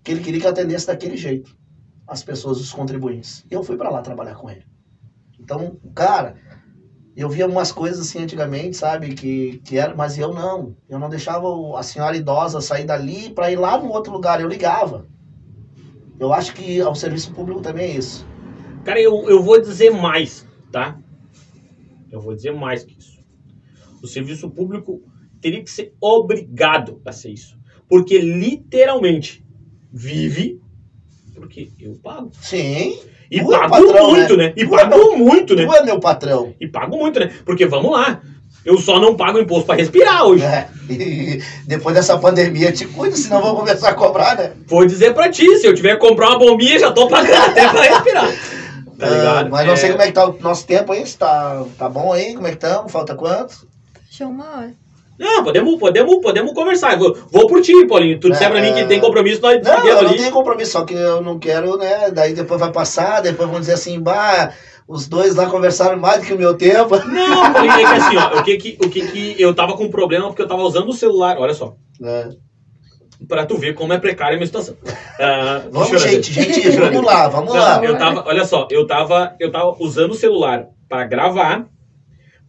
Que ele queria que eu atendesse daquele jeito as pessoas, os contribuintes. E eu fui pra lá trabalhar com ele. Então, cara, eu via umas coisas assim antigamente, sabe? Que, que era, mas eu não. Eu não deixava a senhora idosa sair dali pra ir lá no outro lugar. Eu ligava. Eu acho que o serviço público também é isso. Cara, eu, eu vou dizer mais, tá? Eu vou dizer mais que isso. O serviço público teria que ser obrigado a ser isso. Porque literalmente vive porque eu pago. Sim. E Tu é pago patrão, muito, né? E Tu é pago muito, né? Tu é meu patrão. E pago muito, né? Porque vamos lá. Eu só não pago imposto pra respirar hoje. É. E depois dessa pandemia, te cuida, senão vão começar a cobrar, né? Vou dizer pra ti, se eu tiver que comprar uma bombinha, já tô pagando até pra respirar. Tá Ah, ligado? mas não sei É, como é que tá o nosso tempo aí. se Tá, tá bom aí? Como é que estamos? Falta quanto? Achou uma hora. Não, podemos, podemos, podemos conversar. Vou, vou por ti, Paulinho. Tu disser pra mim que tem compromisso, nós Não, eu não tenho compromisso, só que eu não quero, né? Daí depois vai passar, depois vão dizer assim, bah, os dois lá conversaram mais do que o meu tempo. Não, Paulinho, é que assim, ó, o que que, o que que eu tava com problema porque eu tava usando o celular, olha só, É. pra tu ver como é precária a minha situação. Ah, Vamos, ver. gente, gente, vamos lá, vamos Não, lá. eu tava, olha só, eu tava, eu tava usando o celular pra gravar,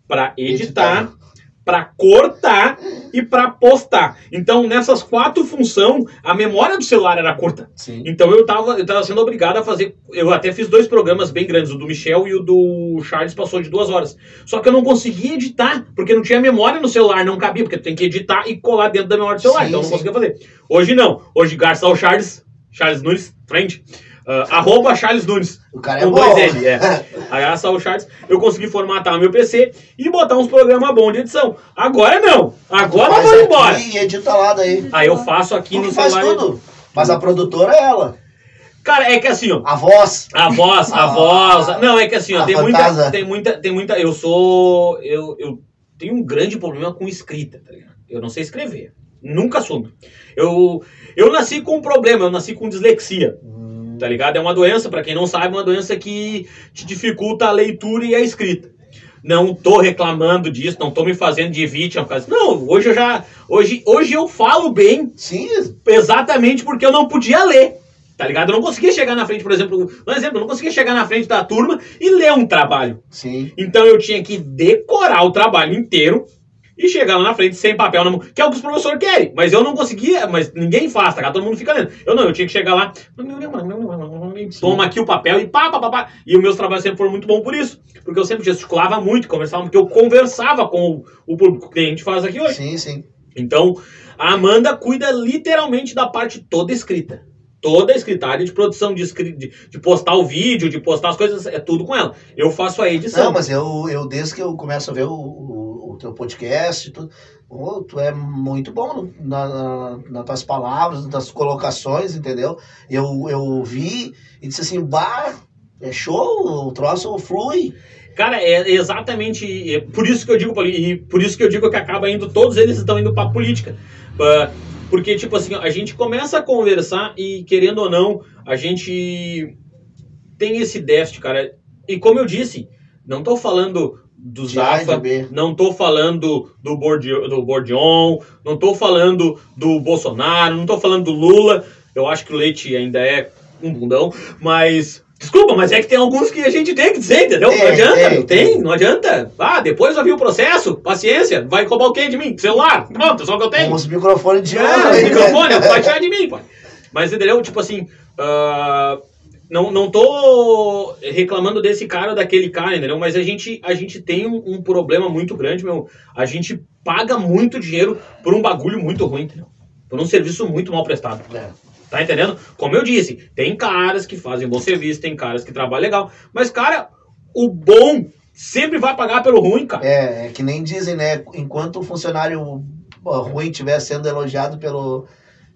pra editar, Editar. Pra cortar e pra postar. Então, nessas quatro funções, a memória do celular era curta. Sim. Então eu tava, eu tava sendo obrigado a fazer. Eu até fiz dois programas bem grandes, o do Michel e o do Charles passou de duas horas. Só que eu não conseguia editar, porque não tinha memória no celular, não cabia, porque tu tem que editar e colar dentro da memória do celular. Sim, então eu não sim. conseguia fazer. Hoje não. Hoje gasta o Charles, Charles Nunes, frente. Ah, arroba Charles Nunes. O cara é Com bom. dois L, é. Graças ao Charles, eu consegui formatar meu PC e botar uns programas bons de edição. Agora não. Agora eu Faz vou aqui embora. E edita lá daí. Aí eu faço aqui no faz celular. tudo. Mas a produtora é ela. Cara, é que assim, ó. A voz. A voz, a Ah, voz. Não, é que assim, ó, a tem fantasma. muita, tem muita, tem muita. Eu sou. Eu, eu tenho um grande problema com escrita, tá ligado? Eu não sei escrever. Nunca soube. Eu, eu nasci com um problema, eu nasci com dislexia, tá ligado? É uma doença, pra quem não sabe, uma doença que te dificulta a leitura e a escrita. Não tô reclamando disso, não tô me fazendo de vítima. Não, hoje eu já. Hoje, hoje eu falo bem, Sim, exatamente porque eu não podia ler. Tá ligado? Eu não conseguia chegar na frente, por exemplo, um exemplo, eu não conseguia chegar na frente da turma e ler um trabalho. sim. Então eu tinha que decorar o trabalho inteiro e chegar lá na frente sem papel na mão, que é o que os professores querem. Mas eu não conseguia, mas ninguém faz, tá? Todo mundo fica lendo. Eu não, eu tinha que chegar lá, toma aqui o papel e pá, pá, pá, pá. E os meus trabalhos sempre foram muito bons por isso. Porque eu sempre gesticulava muito, conversava, porque eu conversava com o, o público que a gente faz aqui hoje. Sim, sim. Então, a Amanda cuida literalmente da parte toda escrita. Toda a escrita, a área de produção, de, de, de postar o vídeo, de postar as coisas, é tudo com ela. Eu faço a edição. Não, mas eu, eu desde que eu começo a ver o, o teu podcast, tudo, ô, tu é muito bom na, na, nas tuas palavras, nas tuas colocações, entendeu? Eu, eu vi e disse assim, bah, é show, o troço flui. Cara, é exatamente é por isso que eu digo, e por isso que eu digo que acaba indo, todos eles estão indo pra política. Ah, Porque, tipo assim, a gente começa a conversar e, querendo ou não, a gente tem esse déficit, cara. E como eu disse, não tô falando do Zafa, não tô falando do, Bordi- do Bordion, não tô falando do Bolsonaro, não tô falando do Lula. Eu acho que o Leite ainda é um bundão, mas. Desculpa, mas é que tem alguns que a gente tem que dizer, entendeu? não adianta, tem, não tem, tem. não adianta. Ah, depois eu vi o processo, paciência, vai roubar o quê de mim? Celular, pronto, é só o que eu tenho. Os microfones de É, ouro o aí, né? microfone, vai tirar de mim, pai. Mas entendeu? Tipo assim, ah, não, não tô reclamando desse cara ou daquele cara, entendeu? Mas a gente, a gente tem um, um problema muito grande, meu. A gente paga muito dinheiro por um bagulho muito ruim, entendeu? Por um serviço muito mal prestado. É. Tá entendendo? Como eu disse, tem caras que fazem bom serviço, tem caras que trabalham legal. Mas, cara, o bom sempre vai pagar pelo ruim, cara. É, é que nem dizem, né? Enquanto o funcionário ruim estiver sendo elogiado pelo,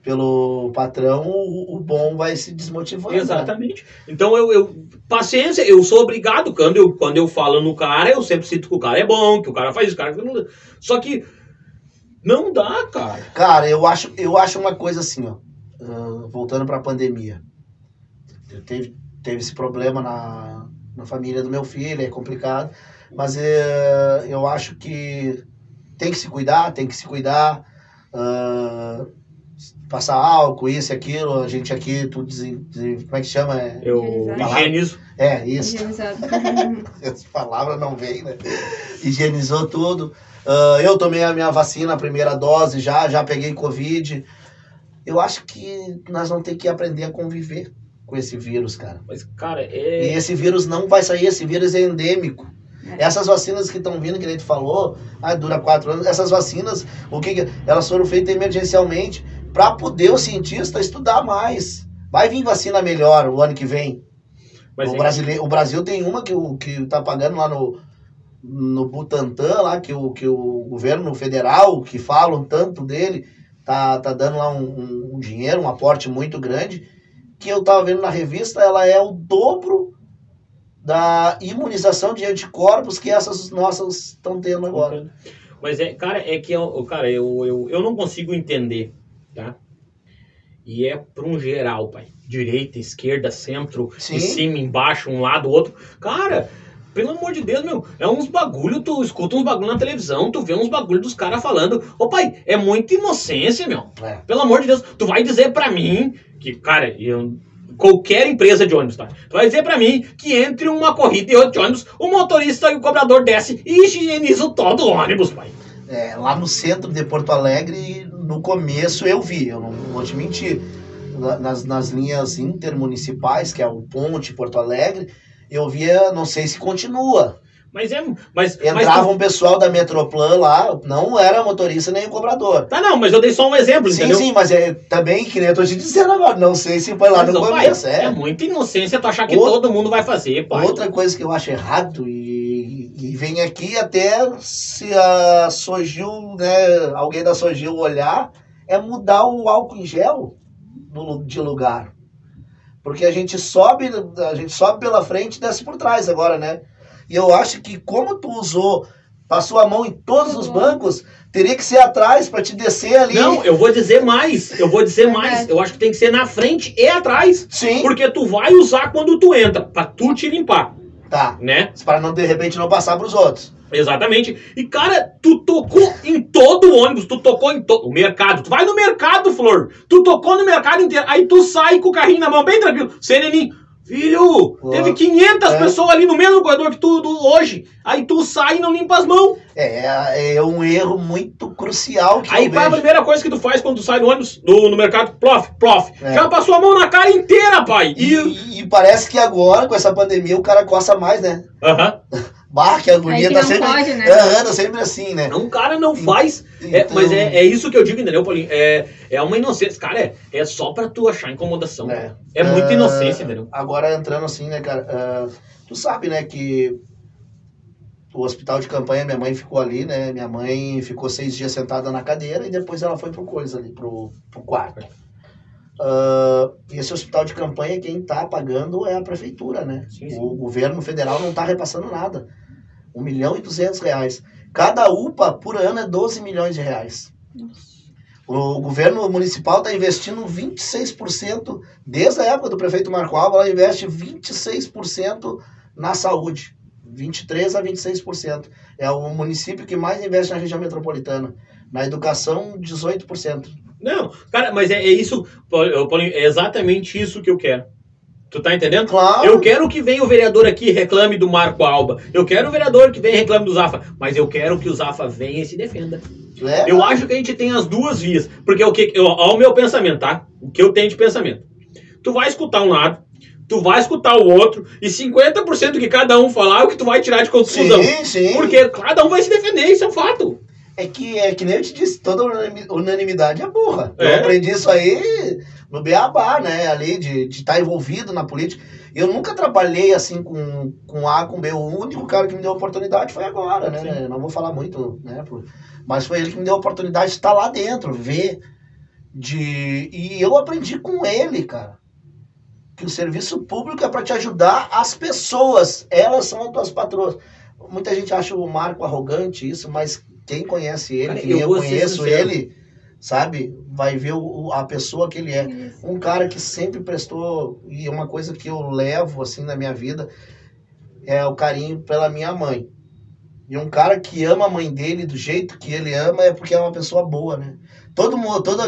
pelo patrão, o, o bom vai se desmotivando. né? Exatamente. Então eu, eu. Paciência, eu sou obrigado. Quando eu, quando eu falo no cara, eu sempre sinto que o cara é bom, que o cara faz isso, o cara. não- Só que. Não dá, cara. Cara, eu acho, eu acho uma coisa assim, ó. ah, voltando pra pandemia. Teve, teve esse problema na, na família do meu filho, é complicado. Mas eh, eu acho que tem que se cuidar, tem que se cuidar. ah, passar álcool, isso e aquilo. A gente aqui, tudo. desen- como é que chama? É, Eu higienizo. é isso. Higienizado. Essa palavra não vem, né? Higienizou tudo. Ah, eu tomei a minha vacina, a primeira dose já, já peguei Covid. Eu acho que nós vamos ter que aprender a conviver com esse vírus, cara. Mas, cara, E é. esse vírus não vai sair, esse vírus é endêmico. É. Essas vacinas que estão vindo, que a gente falou, ah, dura quatro anos, essas vacinas, o que que- elas foram feitas emergencialmente para poder o cientista estudar mais. Vai vir vacina melhor o ano que vem. Mas o, é- brasileiro, o Brasil tem uma que, o, que tá pagando lá no, no Butantan, lá, que o, que o governo federal, que falam tanto dele, tá, tá dando lá um, um- um dinheiro, um aporte muito grande, que eu tava vendo na revista, ela é o dobro da imunização de anticorpos que essas nossas estão tendo agora. Mas é, cara, é que eu, cara, eu, eu, eu não consigo entender, tá? E é para um geral, pai. Direita, esquerda, centro, Sim. em cima, embaixo, um lado, outro. Cara, pelo amor de Deus, meu, é uns bagulho, tu escuta uns bagulho na televisão, tu vê uns bagulho dos caras falando. Ô pai, é muita inocência, meu. É. Pelo amor de Deus, tu vai dizer pra mim que, cara, eu, qualquer empresa de ônibus, tá? Tu vai dizer pra mim que entre uma corrida e outra de ônibus, o motorista e o cobrador desce e higieniza todo o ônibus, pai. É, lá no centro de Porto Alegre, no começo eu vi, eu não vou te mentir. Na- Nas, nas linhas intermunicipais, que é o Ponte Porto Alegre, eu via, não sei se continua. Mas é. Mas, Entrava mas um pessoal da Metroplan lá, não era motorista nem cobrador. Tá, não, mas eu dei só um exemplo, Sim, entendeu? sim, mas é também, que nem eu tô te dizendo agora, não sei se foi lá Mas, no ô, pai, começo. é É. muita inocência tu achar que Outra- todo mundo vai fazer, pai. Outra coisa que eu acho errado, e, e vem aqui até se a Sogil, né, alguém da Sogil olhar, é mudar o álcool em gel no de lugar. Porque a gente sobe, a gente sobe pela frente e desce por trás agora, né? E eu acho que como tu usou, passou a mão em todos os bancos, teria que ser atrás para te descer ali. Não, eu vou dizer mais. Eu vou dizer Verdade. mais. Eu acho que tem que ser na frente e atrás. Sim. Porque tu vai usar quando tu entra, pra tu te limpar, Tá. né? Para não de repente não passar pros outros. Exatamente. E, cara, tu tocou em todo o ônibus, tu tocou em todo o mercado. Tu vai no mercado, Flor. Tu tocou no mercado inteiro. Aí tu sai com o carrinho na mão, bem tranquilo. Sereninho. Filho, Pô. teve 500 É. pessoas ali no mesmo corredor que tu hoje. Aí tu sai e não limpa as mãos. É, é um erro muito crucial que Aí é a primeira coisa que tu faz quando tu sai do ônibus, do, no mercado? Plof, plof. É. Já passou a mão na cara inteira, pai. E, E. e parece que agora, com essa pandemia, o cara coça mais, né? Aham. Bah, que a agonia que tá não sempre. pode, né? Aham, tá sempre assim, né? Um cara não faz. É, Então- mas é, é isso que eu digo, entendeu, Paulinho? É, é uma inocência. Cara, é, é só pra tu achar incomodação. É. É, muita Ah, inocência, entendeu? Agora entrando assim, né, cara? ah, tu sabe, né, que o hospital de campanha, minha mãe ficou ali, né? Minha mãe ficou seis dias sentada na cadeira e depois ela foi pro coisa ali, pro, pro quarto. E esse hospital de campanha, quem tá pagando é a prefeitura, né? Sim, sim. O governo federal não tá repassando nada. Um milhão e duzentos reais. Cada UPA por ano é 12 milhões de reais. O governo municipal está investindo 26%, desde a época do prefeito Marco Alba, ela investe 26% na saúde. 23% a 26%. É o município que mais investe na região metropolitana. Na educação, 18%. Não, cara, mas é, é isso, Paulinho, é exatamente isso que eu quero. Tu tá entendendo? Claro. Eu quero que venha o vereador aqui e reclame do Marco Alba. Eu quero o vereador que venha e reclame do Zafa. Mas eu quero que o Zafa venha e se defenda. É, Eu acho que a gente tem as duas vias. Porque o que. Eu, ó, o meu pensamento, tá? O que eu tenho de pensamento. Tu vai escutar um lado, tu vai escutar o outro, e 50% do que cada um falar é o que tu vai tirar de conclusão. sim, sim. Porque cada um vai se defender, isso é um fato. É que, é que nem eu te disse, toda unanimi- unanimidade é burra. Eu É. aprendi isso aí no Beabá, né? Ali, de estar envolvido na política. Eu nunca trabalhei assim com, com A, com B. O único cara que me deu oportunidade foi agora, né? Sim. Não vou falar muito, né? Mas foi ele que me deu a oportunidade de estar lá dentro, ver. De... E eu aprendi com ele, cara. Que o serviço público é para te ajudar as pessoas. Elas são as tuas patroas. Muita gente acha o Marco arrogante, isso, mas quem conhece ele, Cara, que eu eu conheço ele, sabe? Vai ver o- a pessoa que ele é. Isso. Um cara que sempre prestou, e é uma coisa que eu levo assim na minha vida, é o carinho pela minha mãe. E um cara que ama a mãe dele do jeito que ele ama é porque é uma pessoa boa, né? Todo mundo, todo,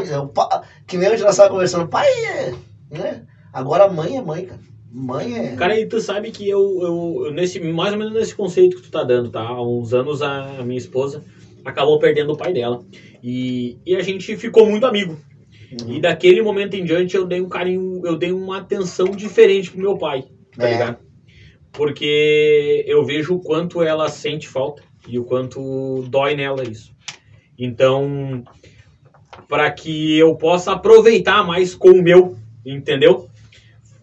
que nem hoje nós estávamos conversando, pai é, né? Agora mãe é mãe, cara. Mãe é... Cara, e tu sabe que eu, eu, eu nesse, mais ou menos nesse conceito que tu tá dando, tá? Há uns anos a minha esposa acabou perdendo o pai dela. E, e a gente ficou muito amigo. E daquele momento em diante eu dei um carinho, eu dei uma atenção diferente pro meu pai, tá É. ligado? Porque eu vejo o quanto ela sente falta e o quanto dói nela isso. Então, para que eu possa aproveitar mais com o meu, entendeu?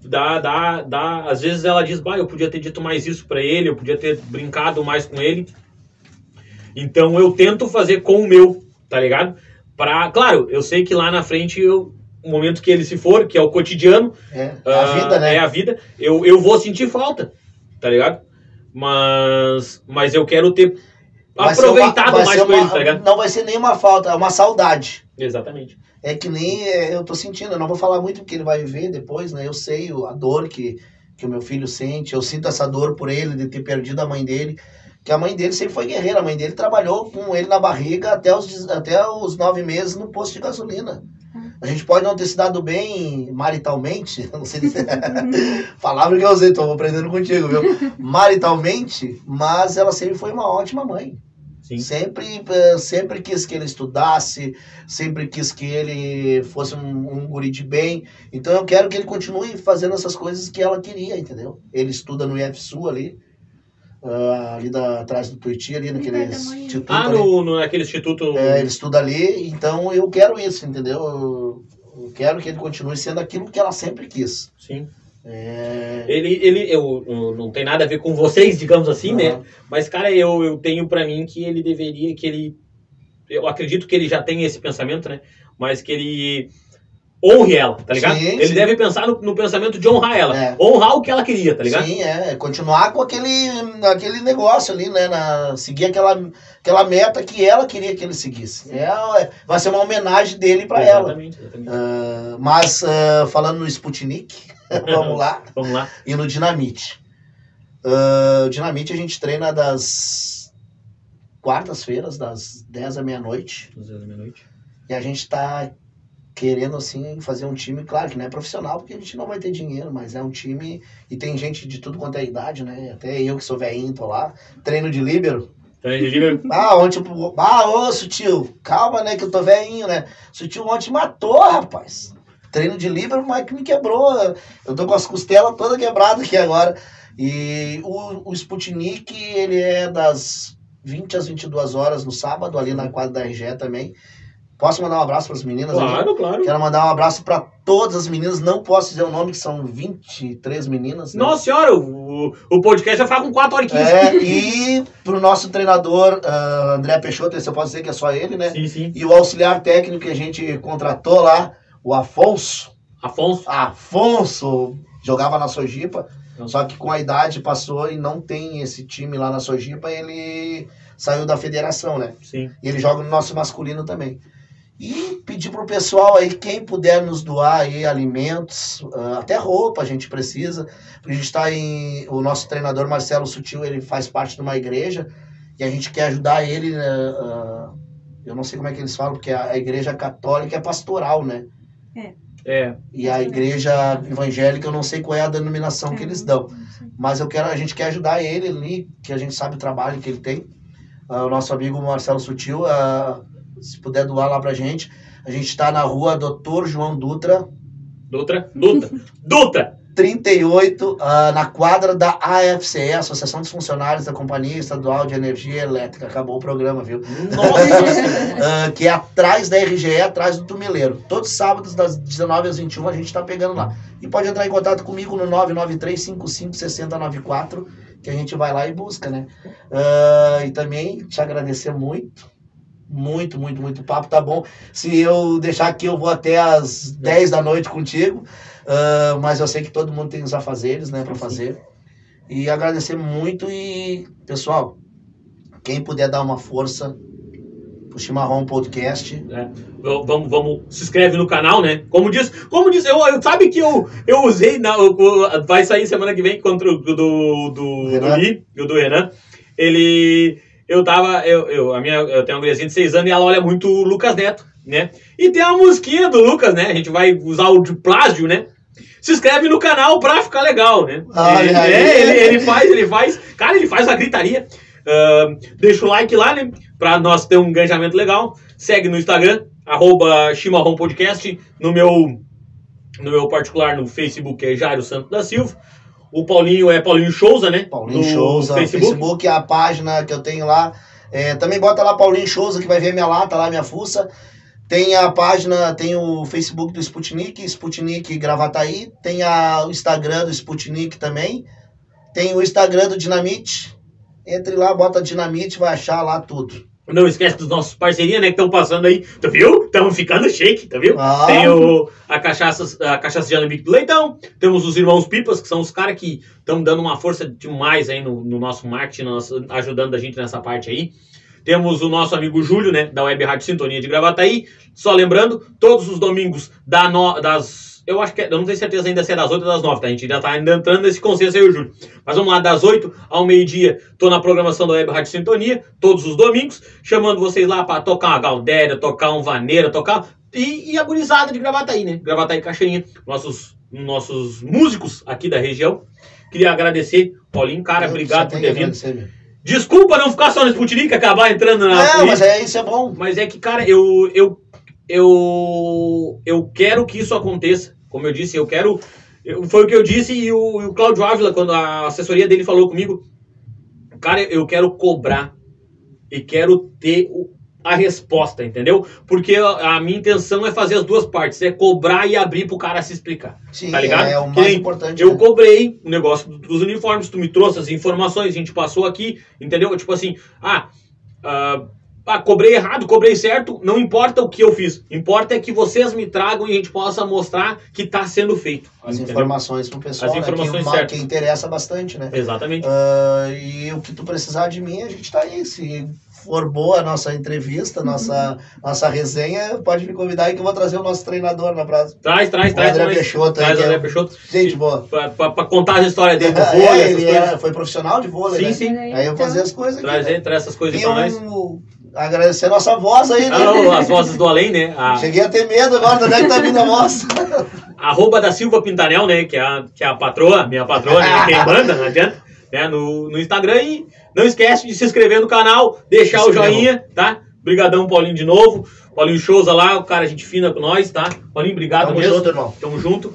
Dá, dá, dá. Às vezes ela diz, bah, eu podia ter dito mais isso pra ele, eu podia ter brincado mais com ele. Então eu tento fazer com o meu, tá ligado? Pra, claro, eu sei que lá na frente, eu, o momento que ele se for, que é o cotidiano, É, é a ah, vida, né? É a vida. Eu, eu vou sentir falta, tá ligado? Mas, mas eu quero ter Vai uma- aproveitado vai mais ser com uma- ele, tá ligado? Não vai ser nenhuma falta, é uma saudade. Exatamente. É que nem é, eu tô sentindo, eu não vou falar muito porque ele vai ver depois, né? Eu sei o- a dor que, que o meu filho sente, eu sinto essa dor por ele de ter perdido a mãe dele. Que a mãe dele sempre foi guerreira, a mãe dele trabalhou com ele na barriga até os, até os nove meses no posto de gasolina. A gente pode não ter se dado bem maritalmente, não sei se palavra que eu usei, tô aprendendo contigo, viu? Maritalmente, mas ela sempre foi uma ótima mãe. Sim. Sempre, sempre quis que ele estudasse, sempre quis que ele fosse um, um guri de bem. Então eu quero que ele continue fazendo essas coisas que ela queria, entendeu? Ele estuda no IFSU ali, ah, ali da, atrás do Tuiuti, ali naquele instituto Ah, ali. no, no, naquele instituto. É, ele estuda ali, então eu quero isso, entendeu? Eu, eu quero que ele continue sendo aquilo que ela sempre quis. Sim. É, Ele, ele eu, eu não tem nada a ver com vocês, digamos assim, né? Aham. Mas, cara, eu, eu tenho pra mim que ele deveria, que ele. Eu acredito que ele já tem esse pensamento, né? Mas que ele honre ela, tá ligado? Sim, ele sim. deve pensar no, no pensamento de honrar ela. É. Honrar o que ela queria, tá ligado? Sim, é. Continuar com aquele, aquele negócio ali, né? Na, seguir aquela, aquela meta que ela queria que ele seguisse. É, é, vai ser uma homenagem dele pra ela. Exatamente. Ah, mas ah, falando no Sputnik, vamos lá, Vamos lá. e no Dinamite. Ah, o Dinamite a gente treina das quartas-feiras, das 10 à meia-noite. Meia-noite. E a gente tá querendo, assim, fazer um time, claro que não é profissional, porque a gente não vai ter dinheiro, mas é um time e tem gente de tudo quanto é idade, né? Até eu que sou velhinho, tô lá. Treino de líbero. Então, ele liga- Ah, ontem, tipo, ah, ô, Sutil, calma, né, que eu tô velhinho, né? Sutil ontem matou, rapaz. Treino de líbero, mas que me quebrou. Eu tô com as costelas todas quebradas aqui agora. E o, o Sputnik, ele é das 20 às 22 horas no sábado, ali na quadra da RGE também. Posso mandar um abraço para as meninas? Claro, claro. Quero mandar um abraço para todas as meninas. Não posso dizer o nome, que são 23 meninas. né? Nossa senhora, o, o podcast já fala com 4 horas e 15. É, e pro nosso treinador, ah, André Peixoto, esse eu posso dizer que é só ele, né? Sim, sim. E o auxiliar técnico que a gente contratou lá, o Afonso. Afonso. Afonso jogava na Sojipa, Não. só que com a idade passou e não tem esse time lá na Sojipa, ele saiu da federação, né? Sim. E ele joga no nosso masculino também. E pedir pro pessoal aí, quem puder nos doar aí alimentos, ah, até roupa a gente precisa. A gente está em. O nosso treinador Marcelo Sutil, ele faz parte de uma igreja e a gente quer ajudar ele. ah, eu não sei como é que eles falam, porque a, a igreja católica é pastoral, né? É. E a igreja evangélica, eu não sei qual é a denominação que eles dão. Mas eu quero, a gente quer ajudar ele ali, que a gente sabe o trabalho que ele tem. Ah, o nosso amigo Marcelo Sutil, ah, se puder doar lá pra gente. A gente está na rua Doutor João Dutra, Dutra. Dutra. Dutra. 38, ah, na quadra da AFCE, Associação dos Funcionários da Companhia Estadual de Energia Elétrica. Acabou o programa, viu? Nossa. Ah, que é atrás da RGE, atrás do Tumeleiro. Todos os sábados, das 19 às 21, a gente está pegando lá. E pode entrar em contato comigo no 993-55-6094, que a gente vai lá e busca, né? Ah, e também te agradecer muito. Muito, muito, muito. Papo tá bom. Se eu deixar aqui, eu vou até às 10 da noite contigo. Ah, mas eu sei que todo mundo tem os afazeres, né, para fazer. E agradecer muito. E, pessoal, quem puder dar uma força pro Chimarrão Podcast. É. Vamos, vamos, se inscreve no canal, né? Como diz, como diz, eu, eu- sabe que eu, eu usei, na, o- vai sair semana que vem contra o do, do, do, Renan. Li, o do Renan. Ele, eu tava. Eu, eu, a minha, eu tenho uma guriazinha de 6 anos e ela olha muito o Lucas Neto, né? E tem uma musiquinha do Lucas, né? A gente vai usar o de plágio, né? Se inscreve no canal pra ficar legal, né? Ele, é, ele, ele faz, ele faz. Cara, ele faz uma gritaria. Ah, deixa o like lá, né? Pra nós ter um engajamento legal. Segue no Instagram, arroba Chimarrão Podcast. No meu, no meu particular, no Facebook, é Jairo Santos da Silva. O Paulinho é Paulinho Souza, né? Paulinho Souza, Facebook. Facebook. a página que eu tenho lá. É, também bota lá Paulinho Souza, que vai ver minha lata lá, minha fuça. Tem a página, tem o Facebook do Sputnik, Sputnik Gravataí. Tem a, o Instagram do Sputnik também. Tem o Instagram do Dinamite. Entre lá, bota Dinamite, vai achar lá tudo. Não esquece dos nossos parcerias, né? Que estão passando aí. Tu viu? Estamos ficando shake, tá viu? Ah. Tem o, a, cachaça, a cachaça de alambique do leitão. Temos os irmãos Pipas, que são os caras que estão dando uma força demais aí no, no nosso marketing, no nosso- ajudando a gente nessa parte aí. Temos o nosso amigo Júlio, né? Da Web Rádio Sintonia de Gravataí. Só lembrando, todos os domingos da no- das. Eu acho que. é- Eu não tenho certeza ainda se é das 8 ou das 9, tá? A gente já tá ainda entrando nesse consenso aí, o Júlio. Mas vamos lá, das 8 ao meio-dia, tô na programação da Web Rádio Sintonia, todos os domingos, chamando vocês lá pra tocar uma Galdéria, tocar um Vaneira, tocar. E, e a gurizada de Gravataí, né? Gravataí Caixinha, nossos, nossos músicos aqui da região. Queria agradecer, Paulinho, cara, Eu obrigado por ter vindo. Desculpa não ficar só no Sputnik, acabar entrando na. É, política. mas é, isso é bom. Mas é que, cara, eu, eu, eu, eu quero que isso aconteça. Como eu disse, eu quero. eu- foi o que eu disse e o, e o Cláudio Ávila, quando a assessoria dele falou comigo. Cara, eu quero cobrar e quero ter o- a resposta, entendeu? Porque a, a minha intenção é fazer as duas partes: é cobrar e abrir pro cara se explicar. Sim, Tá ligado? é o Que mais nem importante. Eu né? cobrei o negócio dos uniformes, tu me trouxe as informações, a gente passou aqui, entendeu? Tipo assim, ah, ah, ah, cobrei errado, cobrei certo, não importa o que eu fiz. Importa é que vocês me tragam e a gente possa mostrar que tá sendo feito. As entendeu? informações pro pessoal, As né, informações que, uma- certas. que interessa bastante, né? Exatamente. Ah, e o que tu precisar de mim, a gente tá aí. Se for boa a nossa entrevista, nossa, nossa resenha, pode me convidar aí que eu vou trazer o nosso treinador na próxima. Traz, traz, traz. André. Peixoto Traz o André é- Peixoto. Gente boa. Pra, pra- pra contar as histórias dele do É, vôlei, essas ele era- foi profissional de vôlei, Sim, né? sim. Aí eu fazia as coisas aqui. Traz, né? traz essas coisas pra nós. um, agradecer a nossa voz aí, né? Ah, não, as vozes do além, né? A, Cheguei a ter medo agora, de onde é que tá vindo a voz? arroba da Silva Pintanel, né? Que é a, que é a patroa, minha patroa, né? Quem manda, não adianta. Né, no, no Instagram e não esquece de se inscrever no canal, deixar o joinha, tá? Brigadão, Paulinho, de novo. Paulinho Souza lá, o cara, gente fina com nós, tá? Paulinho, obrigado Tamo mesmo. junto, irmão. Tamo junto.